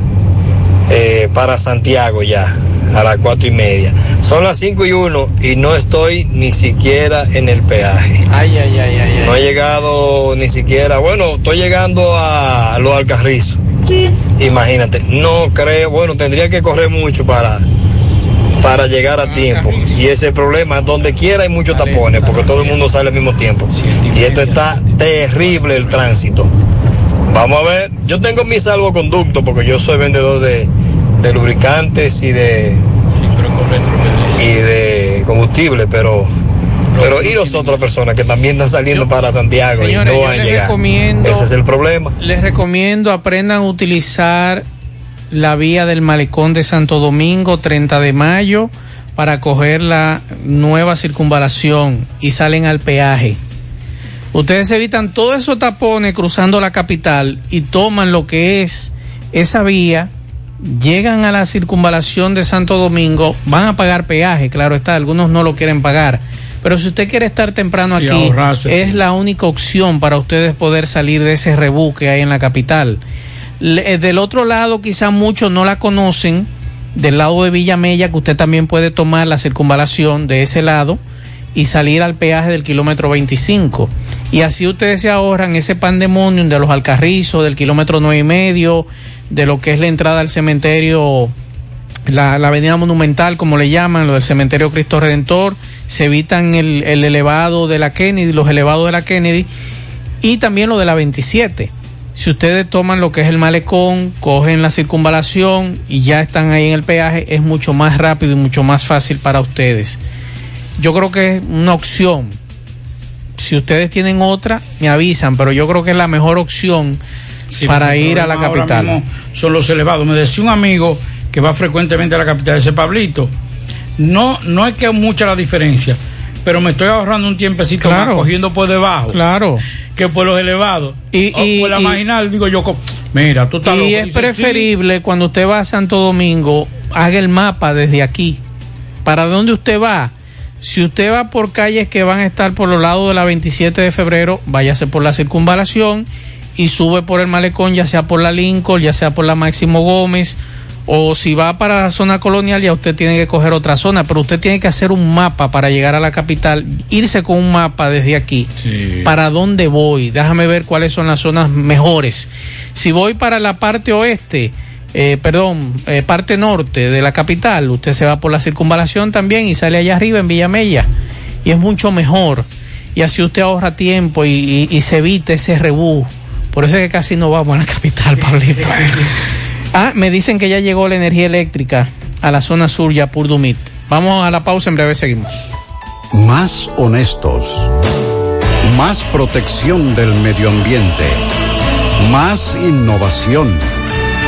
eh, para Santiago ya, a las cuatro y media. Son las cinco y uno y no estoy ni siquiera en el peaje. Ay, ay, ay, ay. No he llegado ni siquiera, bueno, estoy llegando a los Alcarrizos. Imagínate, no creo, bueno, tendría que correr mucho para para llegar a tiempo. Y ese es el problema, donde quiera hay muchos tapones, porque todo el mundo sale al mismo tiempo. Y esto está terrible el tránsito. Vamos a ver, yo tengo mi salvoconducto porque yo soy vendedor de, de lubricantes y de y de combustible, pero pero y las otras personas que también están saliendo para Santiago Señores, y no van a llegar. Ese es el problema. Les recomiendo aprendan a utilizar la vía del malecón de Santo Domingo 30 de mayo para coger la nueva circunvalación y salen al peaje. Ustedes evitan todos esos tapones cruzando la capital y toman lo que es esa vía, llegan a la circunvalación de Santo Domingo, van a pagar peaje, claro está, algunos no lo quieren pagar. Pero si usted quiere estar temprano Sí, aquí, ahorrarse. es la única opción para ustedes poder salir de ese rebú que hay en la capital. Le- eh, del otro lado, quizá muchos no la conocen, del lado de Villamella, que usted también puede tomar la circunvalación de ese lado y salir al peaje del kilómetro 25. Y así ustedes se ahorran ese pandemonium de los alcarrizos, del kilómetro nueve y medio, de lo que es la entrada al cementerio, la, la avenida monumental, como le llaman, lo del cementerio Cristo Redentor, se evitan el, el elevado de la Kennedy, los elevados de la Kennedy, y también lo de la 27. Si ustedes toman lo que es el malecón, cogen la circunvalación y ya están ahí en el peaje, es mucho más rápido y mucho más fácil para ustedes. Yo creo que es una opción. Si ustedes tienen otra, me avisan, pero yo creo que es la mejor opción Sí, para ir a la ahora capital. mismo Son los elevados. Me decía un amigo que va frecuentemente a la capital, ese Pablito. No, no es que es mucha la diferencia, pero me estoy ahorrando un tiempecito Claro. más cogiendo por debajo. Claro. Que por los elevados. Y- o y- por la y- marginal, digo yo, mira, tú estás Y loco. es Dice, preferible cuando usted va a Santo Domingo, haga el mapa desde aquí. ¿Para dónde usted va? Si usted va por calles que van a estar por los lados de la 27 de febrero, váyase por la circunvalación y sube por el malecón, ya sea por la Lincoln, ya sea por la Máximo Gómez o si va para la zona colonial ya usted tiene que coger otra zona, pero usted tiene que hacer un mapa para llegar a la capital, irse con un mapa desde aquí, para dónde voy, déjame ver cuáles son las zonas mejores. Si voy para la parte oeste, eh, perdón, eh, parte norte de la capital, usted se va por la circunvalación también y sale allá arriba en Villamella y es mucho mejor y así usted ahorra tiempo y, se evita ese rebú. Por eso es que casi no vamos a la capital, [LAUGHS] Pablito. Ah, me dicen que ya llegó la energía eléctrica a la zona sur ya por Dumit. Vamos a la pausa, en breve seguimos. Más honestos. Más protección del medio ambiente. Más innovación.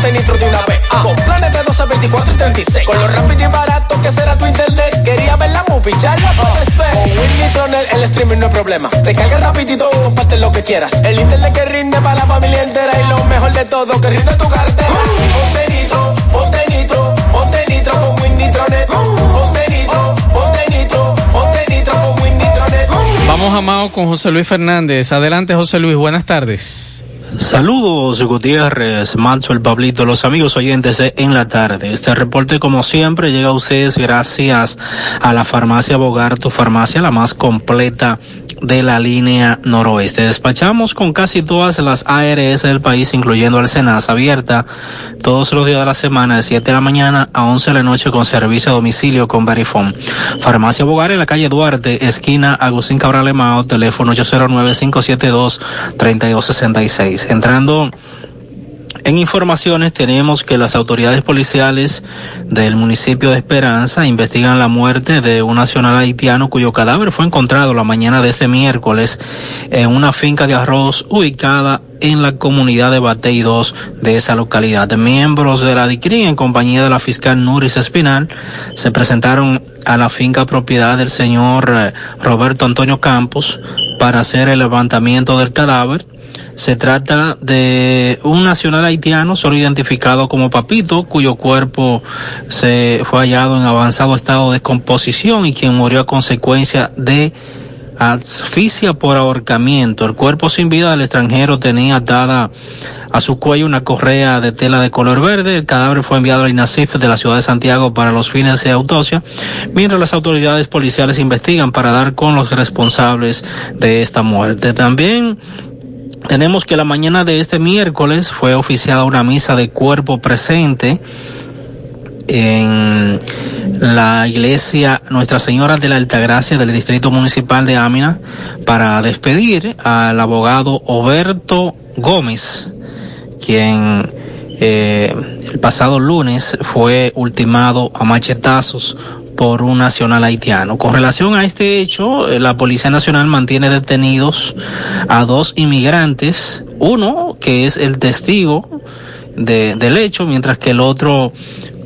ponte nitro de una vez. Con planes de 12, 24 y 36. Con lo rápido y barato que será tu internet. Quería ver la movie, ya la puedes ver. Con Win Nitronet el streaming no es problema. Te carga rapidito y comparte lo que quieras. El internet que rinde para la familia entera. Y lo mejor de todo, que rinde tu cartera. Ponte nitro, ponte nitro, ponte nitro con Win Nitronet. Ponte nitro, ponte nitro, ponte nitro con Win Nitronet. Vamos a Mao con José Luis Fernández. Adelante, José Luis, buenas tardes. Saludos Gutiérrez, Macho, el Pablito, los amigos oyentes de en la tarde. Este reporte como siempre llega a ustedes gracias a la farmacia Bogar, tu farmacia la más completa de la línea noroeste. Despachamos con casi todas las ARS del país, incluyendo el Senasa, abierta todos los días de la semana de 7 de la mañana a 11 de la noche con servicio a domicilio con Verifone. Farmacia Bogar en la calle Duarte, esquina Agustín Cabral Emao, teléfono 809-572-3266. Entrando en informaciones tenemos que las autoridades policiales del municipio de Esperanza investigan la muerte de un nacional haitiano cuyo cadáver fue encontrado la mañana de este miércoles en una finca de arroz ubicada en la comunidad de Batey 2 de esa localidad. Miembros de la DICRI en compañía de la fiscal Nuris Espinal se presentaron a la finca propiedad del señor eh, Roberto Antonio Campos para hacer el levantamiento del cadáver. Se trata de un nacional haitiano solo identificado como Papito, cuyo cuerpo se fue hallado en avanzado estado de descomposición y quien murió a consecuencia de asfixia por ahorcamiento. El cuerpo sin vida del extranjero tenía atada a su cuello una correa de tela de color verde. El cadáver fue enviado al INASIF de la ciudad de Santiago para los fines de autopsia, mientras las autoridades policiales investigan para dar con los responsables de esta muerte. También tenemos que la mañana de este miércoles fue oficiada una misa de cuerpo presente en la iglesia Nuestra Señora de la Altagracia del Distrito Municipal de Ámina para despedir al abogado Oberto Gómez, quien eh, el pasado lunes fue ultimado a machetazos por un nacional haitiano. Con relación a este hecho, eh, la Policía Nacional mantiene detenidos a dos inmigrantes, uno que es el testigo de, del hecho, mientras que el otro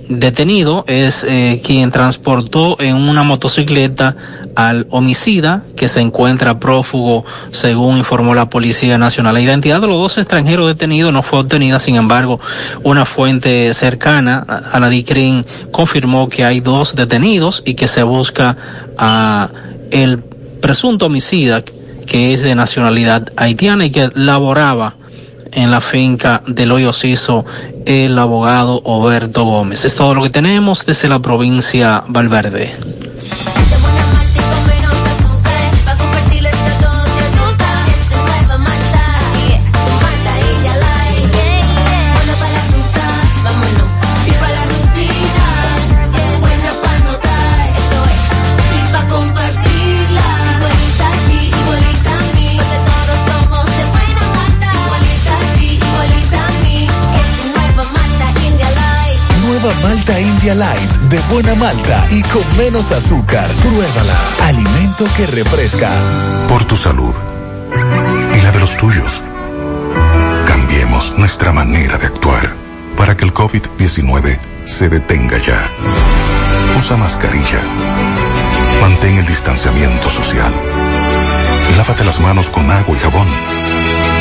detenido es eh, quien transportó en una motocicleta al homicida que se encuentra prófugo, según informó la Policía Nacional. La identidad de los dos extranjeros detenidos no fue obtenida, sin embargo, una fuente cercana a la DICRIN confirmó que hay dos detenidos y que se busca a el presunto homicida que es de nacionalidad haitiana y que laboraba en la finca del Hoyo Ciso el abogado Oberto Gómez. Es todo lo que tenemos desde la provincia Valverde. Malta India Light de buena malta y con menos azúcar. Pruébala. Alimento que refresca. Por tu salud y la de los tuyos. Cambiemos nuestra manera de actuar para que el COVID-19 se detenga ya. Usa mascarilla. Mantén el distanciamiento social. Lávate las manos con agua y jabón.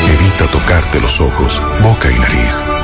Evita tocarte los ojos, boca y nariz.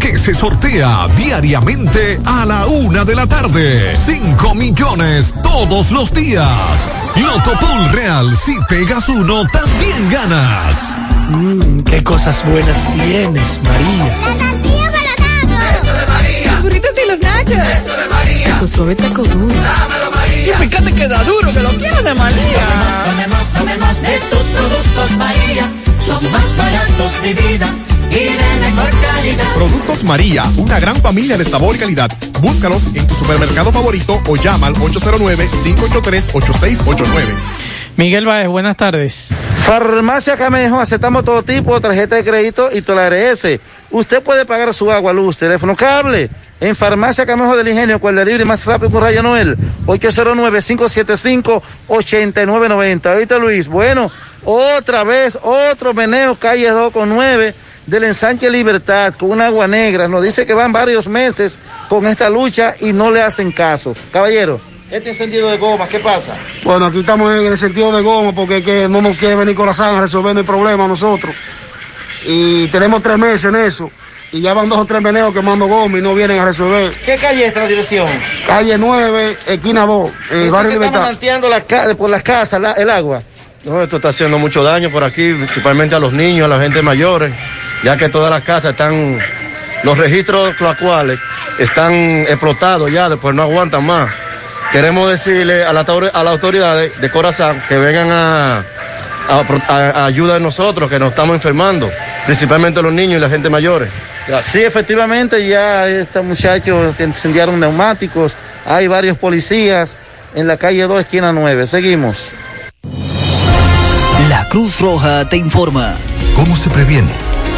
que se sortea diariamente a la una de la tarde. 5 millones todos los días. Loto Pool Real, si pegas uno, también ganas. Mmm, qué cosas buenas tienes, María. La tortilla para Eso de María. Los burritos y los nachos. Eso de María. Tu suave taco duro. Dámelo, María. Y fíjate que da duro, que lo quiero de María. Tomemos, tomemos, tomemos de tus productos, María. Son más baratos de vida y de mejor calidad. Productos María, una gran familia de sabor y calidad. Búscalos en tu supermercado favorito o llama al 809-583-8689. Miguel Baez, buenas tardes. Farmacia Camejo, aceptamos todo tipo de tarjeta de crédito y toda ARS. Usted puede pagar su agua, luz, teléfono, cable. En Farmacia Camejo del Ingenio, cual libre más rápido con Rayo Noel. 809-575-8990. Ahorita Luis, bueno, otra vez, otro meneo, calle 2 con 9 del ensanche Libertad con una agua negra. Nos dice que van varios meses con esta lucha y no le hacen caso. Caballero, este encendido de goma, ¿qué pasa? Bueno, aquí estamos en el sentido de goma porque que no nos quiere venir Corazán a resolver el problema a nosotros. Y tenemos tres meses en eso. Y ya van dos o tres meneos quemando goma y no vienen a resolver. ¿Qué calle es la dirección? Calle 9, esquina 2, eh, barrio Libertad. mananteando la por las casas la, el agua? No, esto está haciendo mucho daño por aquí, principalmente a los niños, a la gente mayores, ya que todas las casas están, los registros cloacuales están explotados ya, después no aguantan más. Queremos decirle a, la, a las autoridades de Corazán que vengan a, a, a, a ayuda de nosotros, que nos estamos enfermando, principalmente los niños y la gente mayores. Sí, efectivamente, ya estos muchachos incendiaron neumáticos, hay varios policías en la calle 2, esquina 9. Seguimos. La Cruz Roja te informa. ¿Cómo se previene?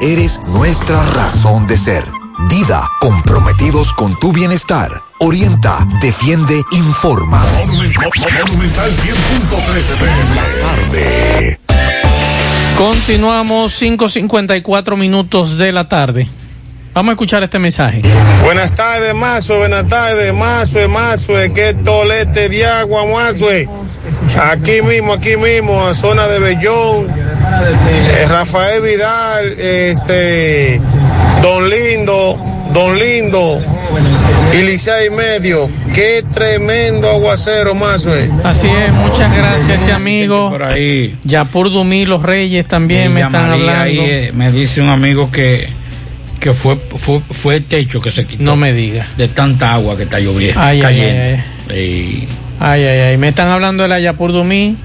eres nuestra razón de ser. Dida, comprometidos con tu bienestar. Orienta, defiende, informa. Monumental 100.13 tarde. Continuamos 5.54 minutos de la tarde. Vamos a escuchar este mensaje. Buenas tardes, Mazo. Buenas tardes, Mazo, Mazo. Que tolete de agua, Mazo. Aquí mismo, aquí mismo, a zona de Bellón. Eh, Rafael Vidal, este, Don Lindo, Don Lindo y Licea y medio. Qué tremendo aguacero, Mazo. Así es, muchas gracias este amigo. Por ahí. Yapur Dumí, los Reyes también me están María hablando. ahí, eh, me dice un amigo que, que fue, fue, fue el techo que se quitó. No me diga. De tanta agua que está lloviendo. Ay, ay, cayendo. ay, Y Ay, ay, ay. Me están hablando de la Yapur Dumí,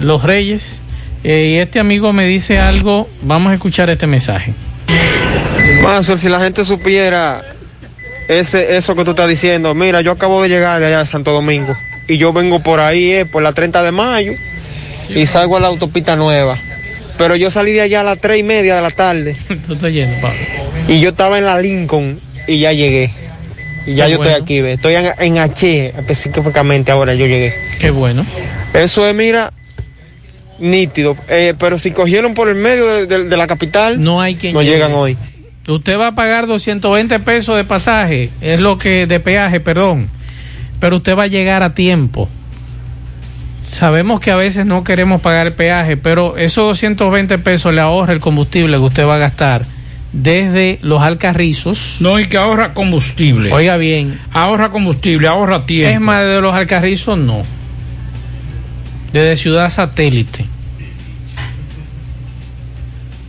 los Reyes. Eh, y este amigo me dice algo. Vamos a escuchar este mensaje. Mazo, si la gente supiera ese, eso que tú estás diciendo, mira, yo acabo de llegar de allá de Santo Domingo y yo vengo por ahí, eh, por la 30 de mayo y salgo a la autopista nueva. Pero yo salí de allá a las 3 y media de la tarde [LAUGHS] Tú estás yendo, Pablo. y yo estaba en la Lincoln y ya llegué. Y ya Qué yo bueno. estoy aquí, ve. Estoy en, en H, específicamente ahora yo llegué. Qué bueno. Eso es, mira, nítido. Eh, pero si cogieron por el medio de, de- de la capital, no hay quien no llegue. llegan hoy. Usted va a pagar 220 pesos de pasaje, es lo que de peaje, perdón. Pero usted va a llegar a tiempo. Sabemos que a veces no queremos pagar el peaje, pero esos 220 pesos le ahorra el combustible que usted va a gastar desde los Alcarrizos. No, y que ahorra combustible. Oiga bien. Ahorra combustible, ahorra tiempo. Es más, de los Alcarrizos no. Desde Ciudad Satélite.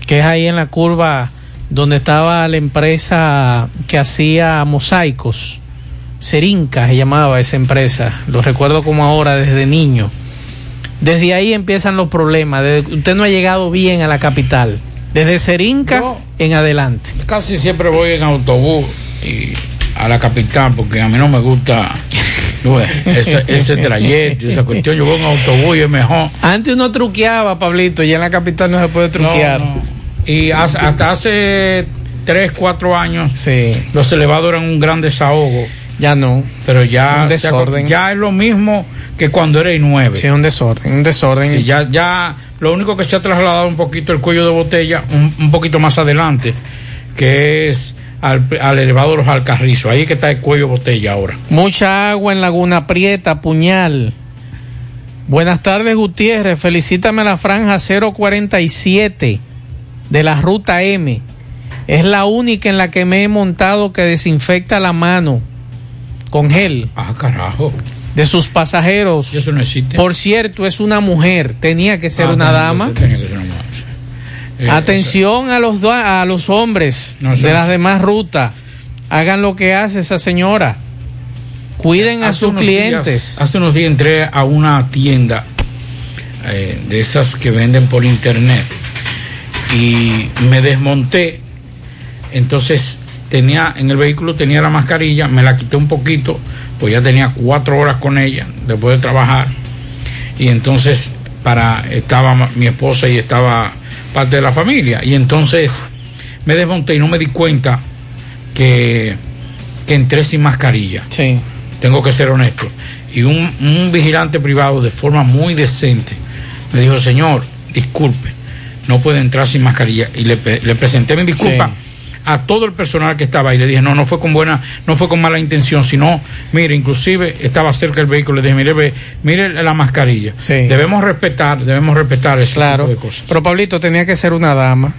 Que es ahí en la curva donde estaba la empresa que hacía mosaicos. Serinca se llamaba esa empresa. Lo recuerdo como ahora desde niño. Desde ahí empiezan los problemas. Desde- usted no ha llegado bien a la capital. Desde Serinca en adelante. Casi siempre voy en autobús y a la capital porque a mí no me gusta ese, ese trayecto esa cuestión. Yo voy en autobús y es mejor. Antes uno truqueaba, Pablito, y en la capital no se puede truquear. No, no. Y hasta hace 3, 4 años los elevados eran un gran desahogo. Ya no. Pero ya, Un desorden. ya es lo mismo que cuando era I9. Sí, un desorden, un desorden. Sí, ya, ya lo único que se ha trasladado un poquito el cuello de botella, un, un poquito más adelante, que es al, al elevado de los Alcarrizos. Ahí que está el cuello de botella ahora. Mucha agua en Laguna Prieta, Puñal. Buenas tardes, Gutiérrez. Felicítame a la franja 047 de la ruta M. Es la única en la que me he montado que desinfecta la mano con gel. Ah, carajo. De sus pasajeros. Eso no existe. Por cierto, es una mujer. Tenía que ser Ah, una que dama. tenía que ser una mujer. Eh, Atención a los a los hombres No, de las demás rutas. Hagan lo que hace esa señora. Cuiden a sus clientes. días- hace unos días entré a una tienda eh, de esas que venden por internet y me desmonté. Entonces tenía en el vehículo tenía la mascarilla, me la quité un poquito, pues ya tenía cuatro horas con ella después de trabajar y entonces para estaba mi esposa y estaba parte de la familia y entonces me desmonté y no me di cuenta que, que entré sin mascarilla. Sí. Tengo que ser honesto. Y un, un vigilante privado de forma muy decente me dijo, señor, disculpe, no puede entrar sin mascarilla. Y le presenté mi disculpa. A todo el personal que estaba ahí. Le dije, no, no fue con buena, no fue con mala intención, sino, mire, inclusive estaba cerca del vehículo, le dije, mire, ve, mire la mascarilla. Debemos respetar, debemos respetar ese Claro. tipo de cosas. Pero Pablito tenía que ser una dama.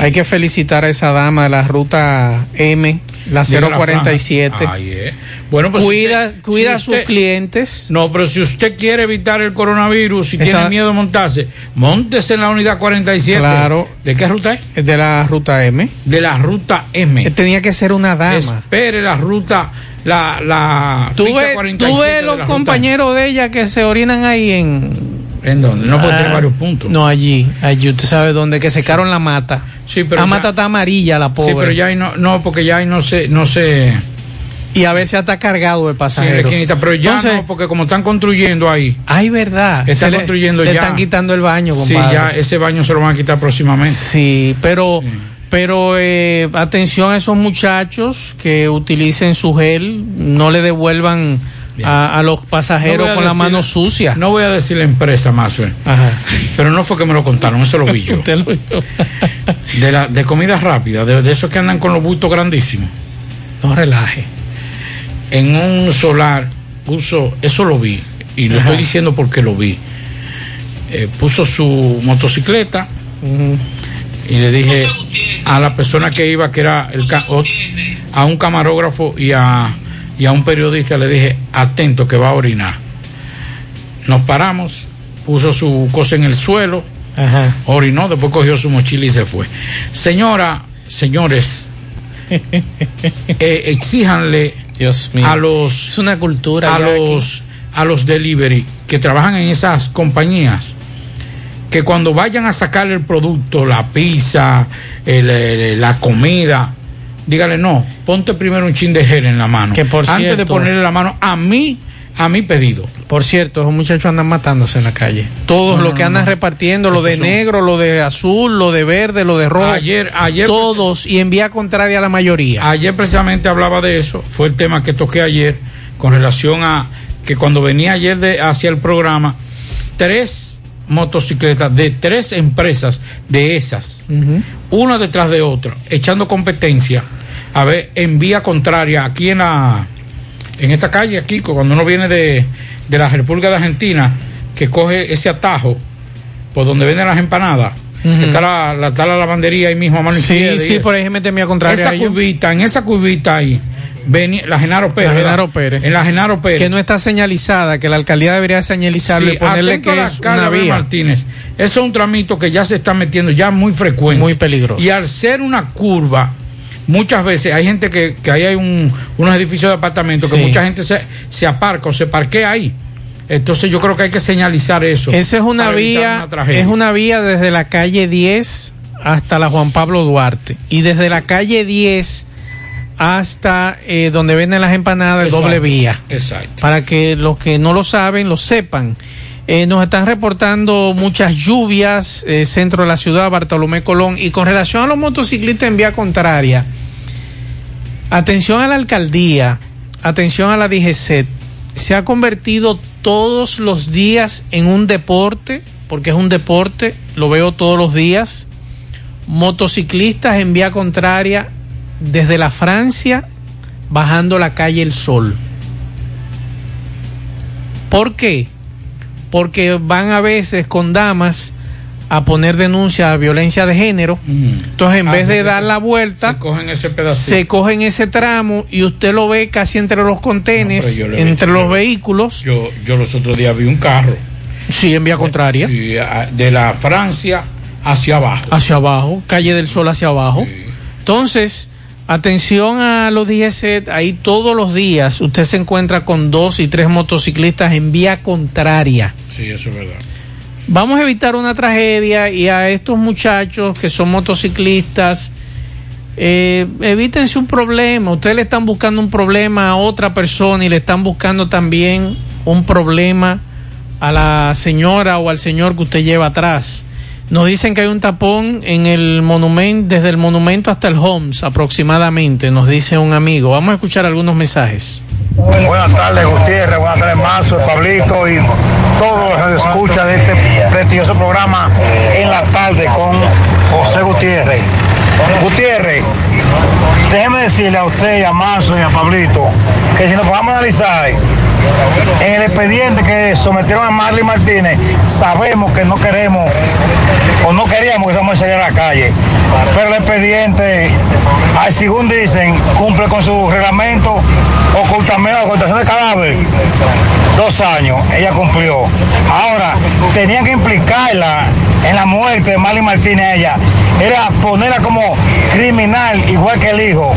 Hay que felicitar a esa dama de la ruta M, la Diga la 047. franja. Ay, eh. Bueno, pues cuida usted- cuida si a sus clientes. No, pero si usted quiere evitar el coronavirus, si Esa- tiene miedo de montarse, montese en la unidad 47. Claro. ¿De qué ruta es? De la ruta M. De la ruta M. Tenía que ser una dama. Espere la ruta, la, la Tú ficha ves, 47 tú ves de los la compañeros de ella que se orinan ahí en. ¿En dónde? No, Ah, tiene varios puntos. No, allí. Allí, usted sabe dónde, que secaron la mata. Sí, pero ya- está amarilla, la pobre. Sí, pero ya ahí no, no, porque ya ahí no se, no se. Y a veces hasta cargado de Sí, pasajeros. esquinita, pero ya Entonces- no, porque como están construyendo ahí. Ay, verdad. Están le- construyendo le ya. están quitando el baño, Sí, compadre. ya ese baño se lo van a quitar próximamente. Sí, pero, pero eh, atención a esos muchachos que utilicen su gel, no le devuelvan a, a los pasajeros No voy a con la mano sucia. No voy a decir la empresa más, eh, pero no fue que me lo contaron, eso lo vi yo. [LAUGHS] de, la, de comida rápida, de, de esos que andan con los bultos grandísimos. No relaje. En un solar puso, eso lo vi, y lo Ajá. estoy diciendo porque lo vi. Eh, puso su motocicleta y le dije a la persona que iba, que era el a un camarógrafo y a, y a un periodista, le dije, atento que va a orinar. Nos paramos, puso su cosa en el suelo, Ajá. orinó, después cogió su mochila y se fue. Señora, señores, [LAUGHS] eh, exíjanle Dios mío. a los es una cultura a los a los delivery que trabajan en esas compañías que cuando vayan a sacar el producto, la pizza, el- el- la comida, dígale no, ponte primero un chin de gel en la mano. Que por antes de ponerle la mano a mí, a mi pedido. Por cierto, esos muchachos andan matándose en la calle. Todos No, los no, que andan no. repartiendo, lo de son- negro, lo de azul, lo de verde, lo de rojo. Ayer, ayer todos y en vía contraria a la mayoría. Ayer precisamente hablaba de eso, fue el tema que toqué ayer con relación a que cuando venía ayer de, hacia el programa, tres motocicletas de tres empresas de esas, una detrás de otra, echando competencia, a ver, en vía contraria, aquí en la, en esta calle, aquí, cuando uno viene de, de la República de Argentina, que coge ese atajo por donde venden las empanadas, que está la, la- está la lavandería ahí mismo a mano Sí, izquierda sí, por ahí me temía contraria Esa curvita, en esa curvita ahí, venía la Genaro Pérez. La. Genaro Pérez. En la Genaro Pérez. Que no está señalizada, que la alcaldía debería señalizarle Sí, y ponerle que es una vía. Martínez. Eso es un tramito que ya se está metiendo, ya muy frecuente. Muy peligroso. Y al ser una curva, muchas veces hay gente que, que ahí hay un, unos edificios de apartamentos Sí. que mucha gente se, se aparca o se parquea ahí. Entonces yo creo que hay que señalizar eso. Esa es una vía, una es una vía desde la calle 10 hasta la Juan Pablo Duarte y desde la calle 10 hasta eh, donde venden las empanadas Exacto. doble vía. Exacto. Para que los que no lo saben lo sepan. Eh, nos están reportando muchas lluvias, eh, centro de la ciudad, Bartolomé Colón, y con relación a los motociclistas en vía contraria, atención a la alcaldía, atención a la DGC, se ha convertido todos los días en un deporte, porque es un deporte, lo veo todos los días, motociclistas en vía contraria desde la Francia bajando la calle El Sol. ¿Por qué? Porque van a veces con damas a poner denuncia de violencia de género. Entonces, en Ah, vez de dar la vuelta, Se cogen ese pedacito. se cogen ese tramo y usted lo ve casi entre los contenes, lo entre los yo- vehículos. Yo, yo los otros días vi un carro. Sí, en vía contraria. Sí, a- de la Francia hacia abajo. Hacia abajo, calle del Sol hacia abajo. Entonces, atención a los DGC, ahí todos los días usted se encuentra con dos y tres motociclistas en vía contraria. Sí, eso es verdad. Vamos a evitar una tragedia y a estos muchachos que son motociclistas, eh, evítense un problema. Ustedes le están buscando un problema a otra persona y le están buscando también un problema a la señora o al señor que usted lleva atrás. Nos dicen que hay un tapón en el monumento, desde el monumento hasta el Homes aproximadamente, nos dice un amigo. Vamos a escuchar algunos mensajes. Buenas tardes, Gutiérrez. Buenas tardes, Mazo, Pablito y todos los que escuchan de este prestigioso programa en la tarde con José Gutiérrez. Gutiérrez, déjeme decirle a usted a Manso y a Pablito que si nos a analizar en el expediente que sometieron a Marley Martínez, sabemos que no queremos o no queríamos que esa mujer saliera a la calle. Pero el expediente, según dicen, cumple con su reglamento, ocultamiento, ocultación de cadáver. Dos años, ella cumplió. Ahora, tenían que implicarla en la muerte de Marley Martínez ella. Era ponerla como criminal, igual que el hijo.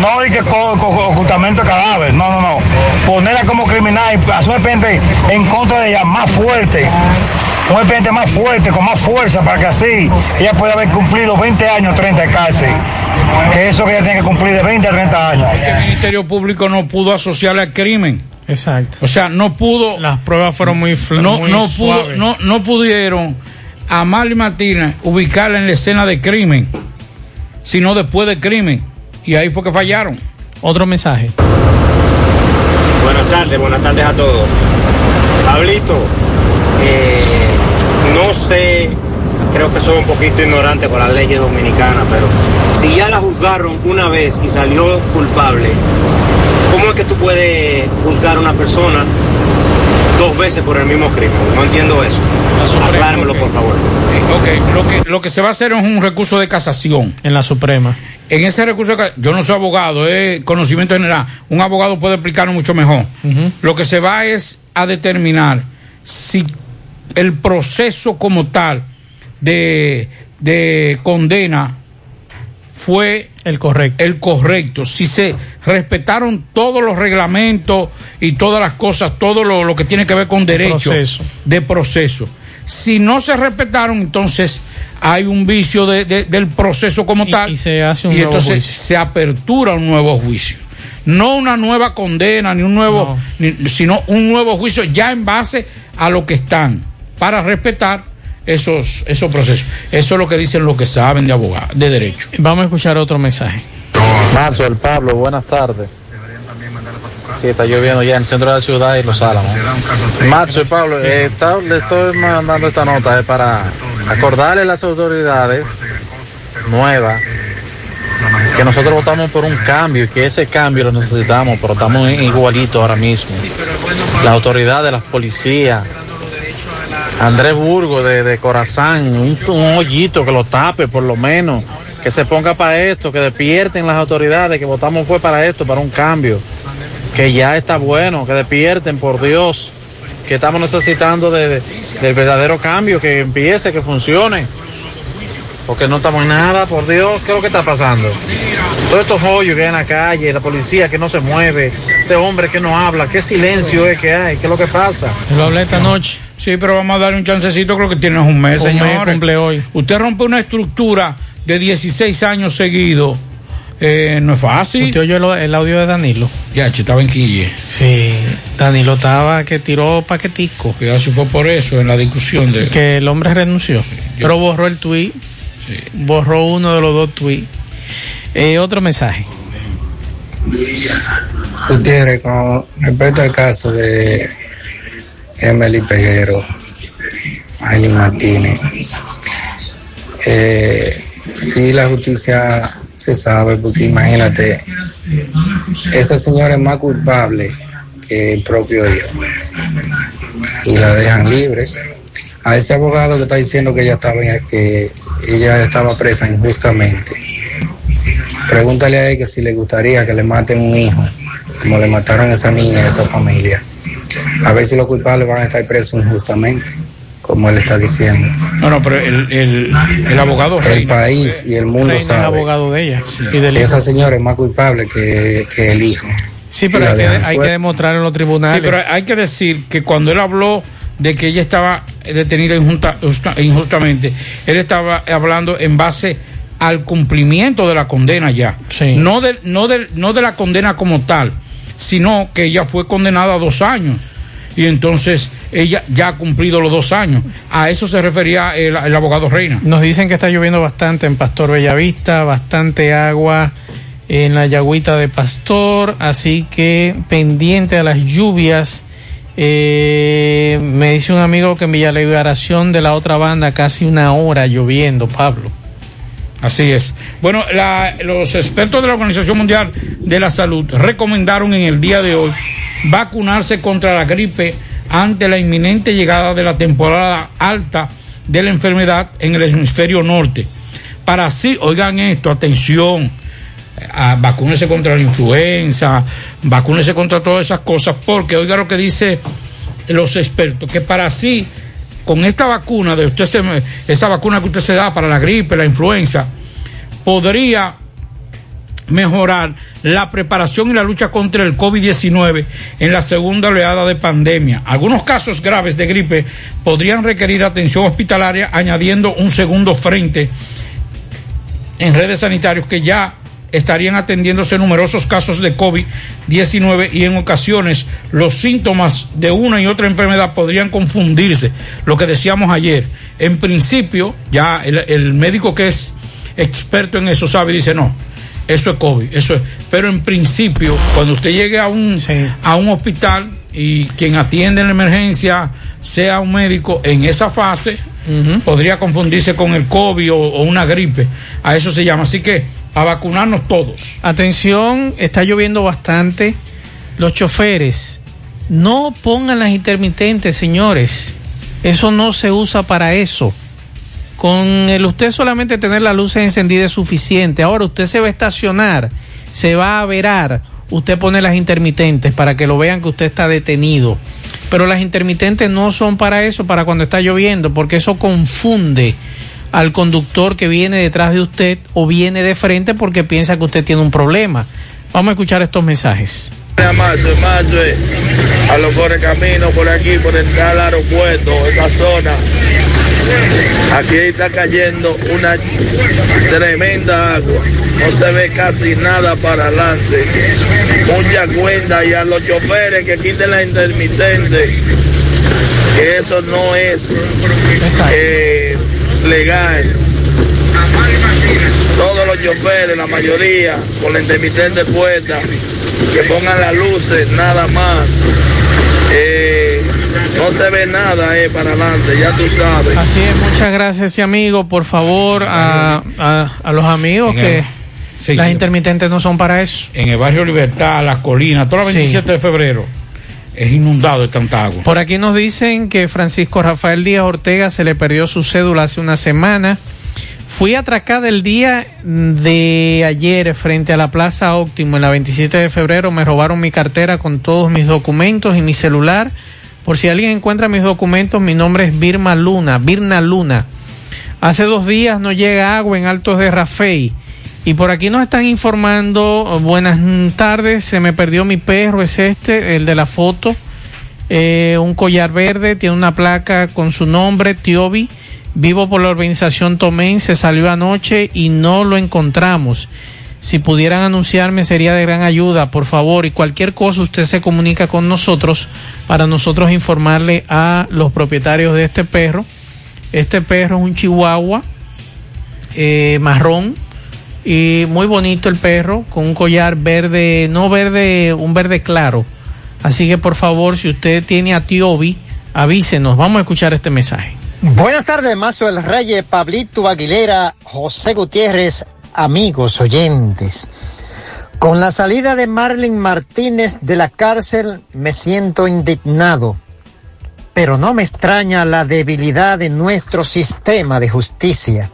No hay que co- co- ocultamiento de cadáver, no, no, no. Ponerla como criminal y hacer un expediente en contra de ella más fuerte. Un expediente más fuerte, con más fuerza, para que así ella pueda haber cumplido 20 años, 30 de cárcel. Que eso que ella tiene que cumplir de 20 a 30 años. que el Ministerio Público no pudo asociarle al crimen. Exacto. O sea, no pudo. Las pruebas fueron muy, no, muy no, pudo, suaves. no, no pudieron a Marley Martínez ubicarla en la escena de crimen, sino después del crimen. Y ahí fue que fallaron. Otro mensaje. Buenas tardes, buenas tardes a todos. Pablito, eh, no sé, creo que soy un poquito ignorante con las leyes dominicanas, pero si ya la juzgaron una vez y salió culpable, ¿cómo es que tú puedes juzgar a una persona dos veces por el mismo crimen? No entiendo eso. Aclármelo, por favor. Ok, lo que, lo que se va a hacer es un recurso de casación. En la Suprema. En ese recurso, de yo no soy abogado, es conocimiento general. Un abogado puede explicarlo mucho mejor. Lo que se va es a determinar si el proceso como tal de, de condena fue el correcto. El correcto. Si se respetaron todos los reglamentos y todas las cosas, todo lo, lo que tiene que ver con derecho proceso. de proceso. Si no se respetaron, entonces hay un vicio de- de- del proceso como tal. Y se hace un y nuevo entonces juicio. se apertura un nuevo juicio. No una nueva condena, ni un nuevo, ni- sino un nuevo juicio ya en base a lo que están, para respetar esos, esos procesos. Eso es lo que dicen los que saben de abogado, de derecho. Vamos a escuchar otro mensaje. Marzo, el Pablo, buenas tardes. Sí, está lloviendo ya en el centro de la ciudad y Los Álamos. Marzo, el Pablo, eh, está- le estoy mandando esta nota eh, para acordarle a las autoridades nuevas que nosotros votamos por un cambio y que ese cambio lo necesitamos, pero estamos igualitos ahora mismo. La autoridad de las policías, Andrés Burgo de, de Corazán, un, hoyito que lo tape por lo menos, que se ponga para esto, que despierten las autoridades, que votamos fue para esto, para un cambio, que ya está bueno, que despierten por Dios, que estamos necesitando de, de- del verdadero cambio, que empiece, que funcione. Porque no estamos en nada, por Dios, ¿qué es lo que está pasando? Todos estos hoyos que hay en la calle, la policía que no se mueve, este hombre que no habla, qué silencio es que hay, qué es lo que pasa. Lo hablé esta noche. Sí, pero vamos a darle un chancecito, creo que tienes un mes, Un mes señores. cumple hoy. Usted rompe una estructura de 16 años seguidos, eh, no es fácil. ¿Usted oyó el audio de Danilo? Ya, che, estaba en Quille. Sí, Danilo estaba que tiró paquetico. Cuidado si fue por eso, en la discusión de... Que el hombre renunció. Pero borró el tweet. Borró uno de los dos tweets. Eh, otro mensaje. Gutiérrez, con respecto al caso de Emily Peguero, Aileen Martínez, eh, y la justicia se sabe, porque imagínate, esa señora es más culpable que el propio hijo, y la dejan libre. A ese abogado que está diciendo que ella estaba, que ella estaba presa injustamente, pregúntale a él que si le gustaría que le maten un hijo, como le mataron a esa niña, a esa familia. A ver si los culpables van a estar presos injustamente, como él está diciendo. No, no, pero el, el, el abogado El Reina. país y el mundo sabe abogado de ella. que esa señora es más culpable que, que el hijo. Sí, Y pero hay que, hay que demostrar en los tribunales. Sí, pero hay que decir que cuando él habló de que ella estaba detenida injusta- justa- injustamente, él estaba hablando en base al cumplimiento de la condena ya. No, de, no, de, no de la condena como tal, sino que ella fue condenada a dos años. Y entonces ella ya ha cumplido los dos años. A eso se refería el, el abogado Reina. Nos dicen que está lloviendo bastante en Pastor Bellavista, bastante agua en la Yagüita de Pastor, así que pendiente a las lluvias. Eh, me dice un amigo que en Villa Liberación de la otra banda casi una hora lloviendo, Pablo. Así es. Bueno, la- los expertos de la Organización Mundial de la Salud recomendaron en el día de hoy vacunarse contra la gripe ante la inminente llegada de la temporada alta de la enfermedad en el hemisferio norte. Para así, oigan esto, atención, a vacúnese contra la influenza, vacúnese contra todas esas cosas, porque oiga lo que dice los expertos, que para así, con esta vacuna de usted se, esa vacuna que usted se da para la gripe, la influenza, podría mejorar la preparación y la lucha contra el COVID-19 en la segunda oleada de pandemia. Algunos casos graves de gripe podrían requerir atención hospitalaria añadiendo un segundo frente en redes sanitarios que ya estarían atendiéndose numerosos casos de COVID-19 y en ocasiones los síntomas de una y otra enfermedad podrían confundirse. Lo que decíamos ayer, en principio ya el, el médico que es experto en eso sabe y dice no, eso es COVID, eso es. Pero en principio, cuando usted llegue a un, a un hospital y quien atiende en la emergencia sea un médico en esa fase, podría confundirse con el COVID o, o una gripe. A eso se llama. Así que a vacunarnos todos. Atención, está lloviendo bastante. Los choferes, no pongan las intermitentes, señores. Eso no se usa para eso. Con el usted solamente tener las luces encendidas es suficiente. Ahora usted se va a estacionar, se va a verar. Usted pone las intermitentes para que lo vean que usted está detenido. Pero las intermitentes no son para eso, para cuando está lloviendo, porque eso confunde al conductor que viene detrás de usted o viene de frente porque piensa que usted tiene un problema. Vamos a escuchar estos mensajes. Macho, macho, eh, a los corre camino por aquí, por el al aeropuerto, esta zona. Aquí está cayendo una tremenda agua. No se ve casi nada para adelante. Mucha cuenta y a los choferes que quiten la intermitente. Que eso no es eh, legal. Todos los choferes, la mayoría, con la intermitente puesta, que pongan las luces nada más. Eh, no se ve nada eh, para adelante, ya tú sabes. Así es, muchas gracias, y amigo. Por favor, a, a- a los amigos En que el- sí. las intermitentes no son para eso. En el barrio Libertad, La Colina, toda la Sí. 27 de febrero, es inundado de tanta agua. Por aquí nos dicen que Francisco Rafael Díaz Ortega se le perdió su cédula hace una semana. Fui atracada el día de ayer frente a la Plaza Óptimo en la 27 de febrero. Me robaron mi cartera con todos mis documentos y mi celular. Por si alguien encuentra mis documentos, mi nombre es Birma Luna, Birna Luna. Hace dos días no llega agua en Altos de Rafey. Y por aquí nos están informando, buenas tardes, se me perdió mi perro, es este, el de la foto. Eh, un collar verde, tiene una placa con su nombre, Tiobi. Vivo por la organización Tomén, se salió anoche y no lo encontramos. Si pudieran anunciarme sería de gran ayuda, por favor. Y cualquier cosa usted se comunica con nosotros para nosotros informarle a los propietarios de este perro. Este perro es un chihuahua eh, marrón y muy bonito el perro con un collar verde, no verde, un verde claro. Así que por favor, si usted tiene a Tiobi, avísenos. Vamos a escuchar este mensaje. Buenas tardes, Mazo el Reyes, Pablito Aguilera, José Gutiérrez, amigos oyentes. Con la salida de Marlin Martínez de la cárcel me siento indignado, pero no me extraña la debilidad de nuestro sistema de justicia.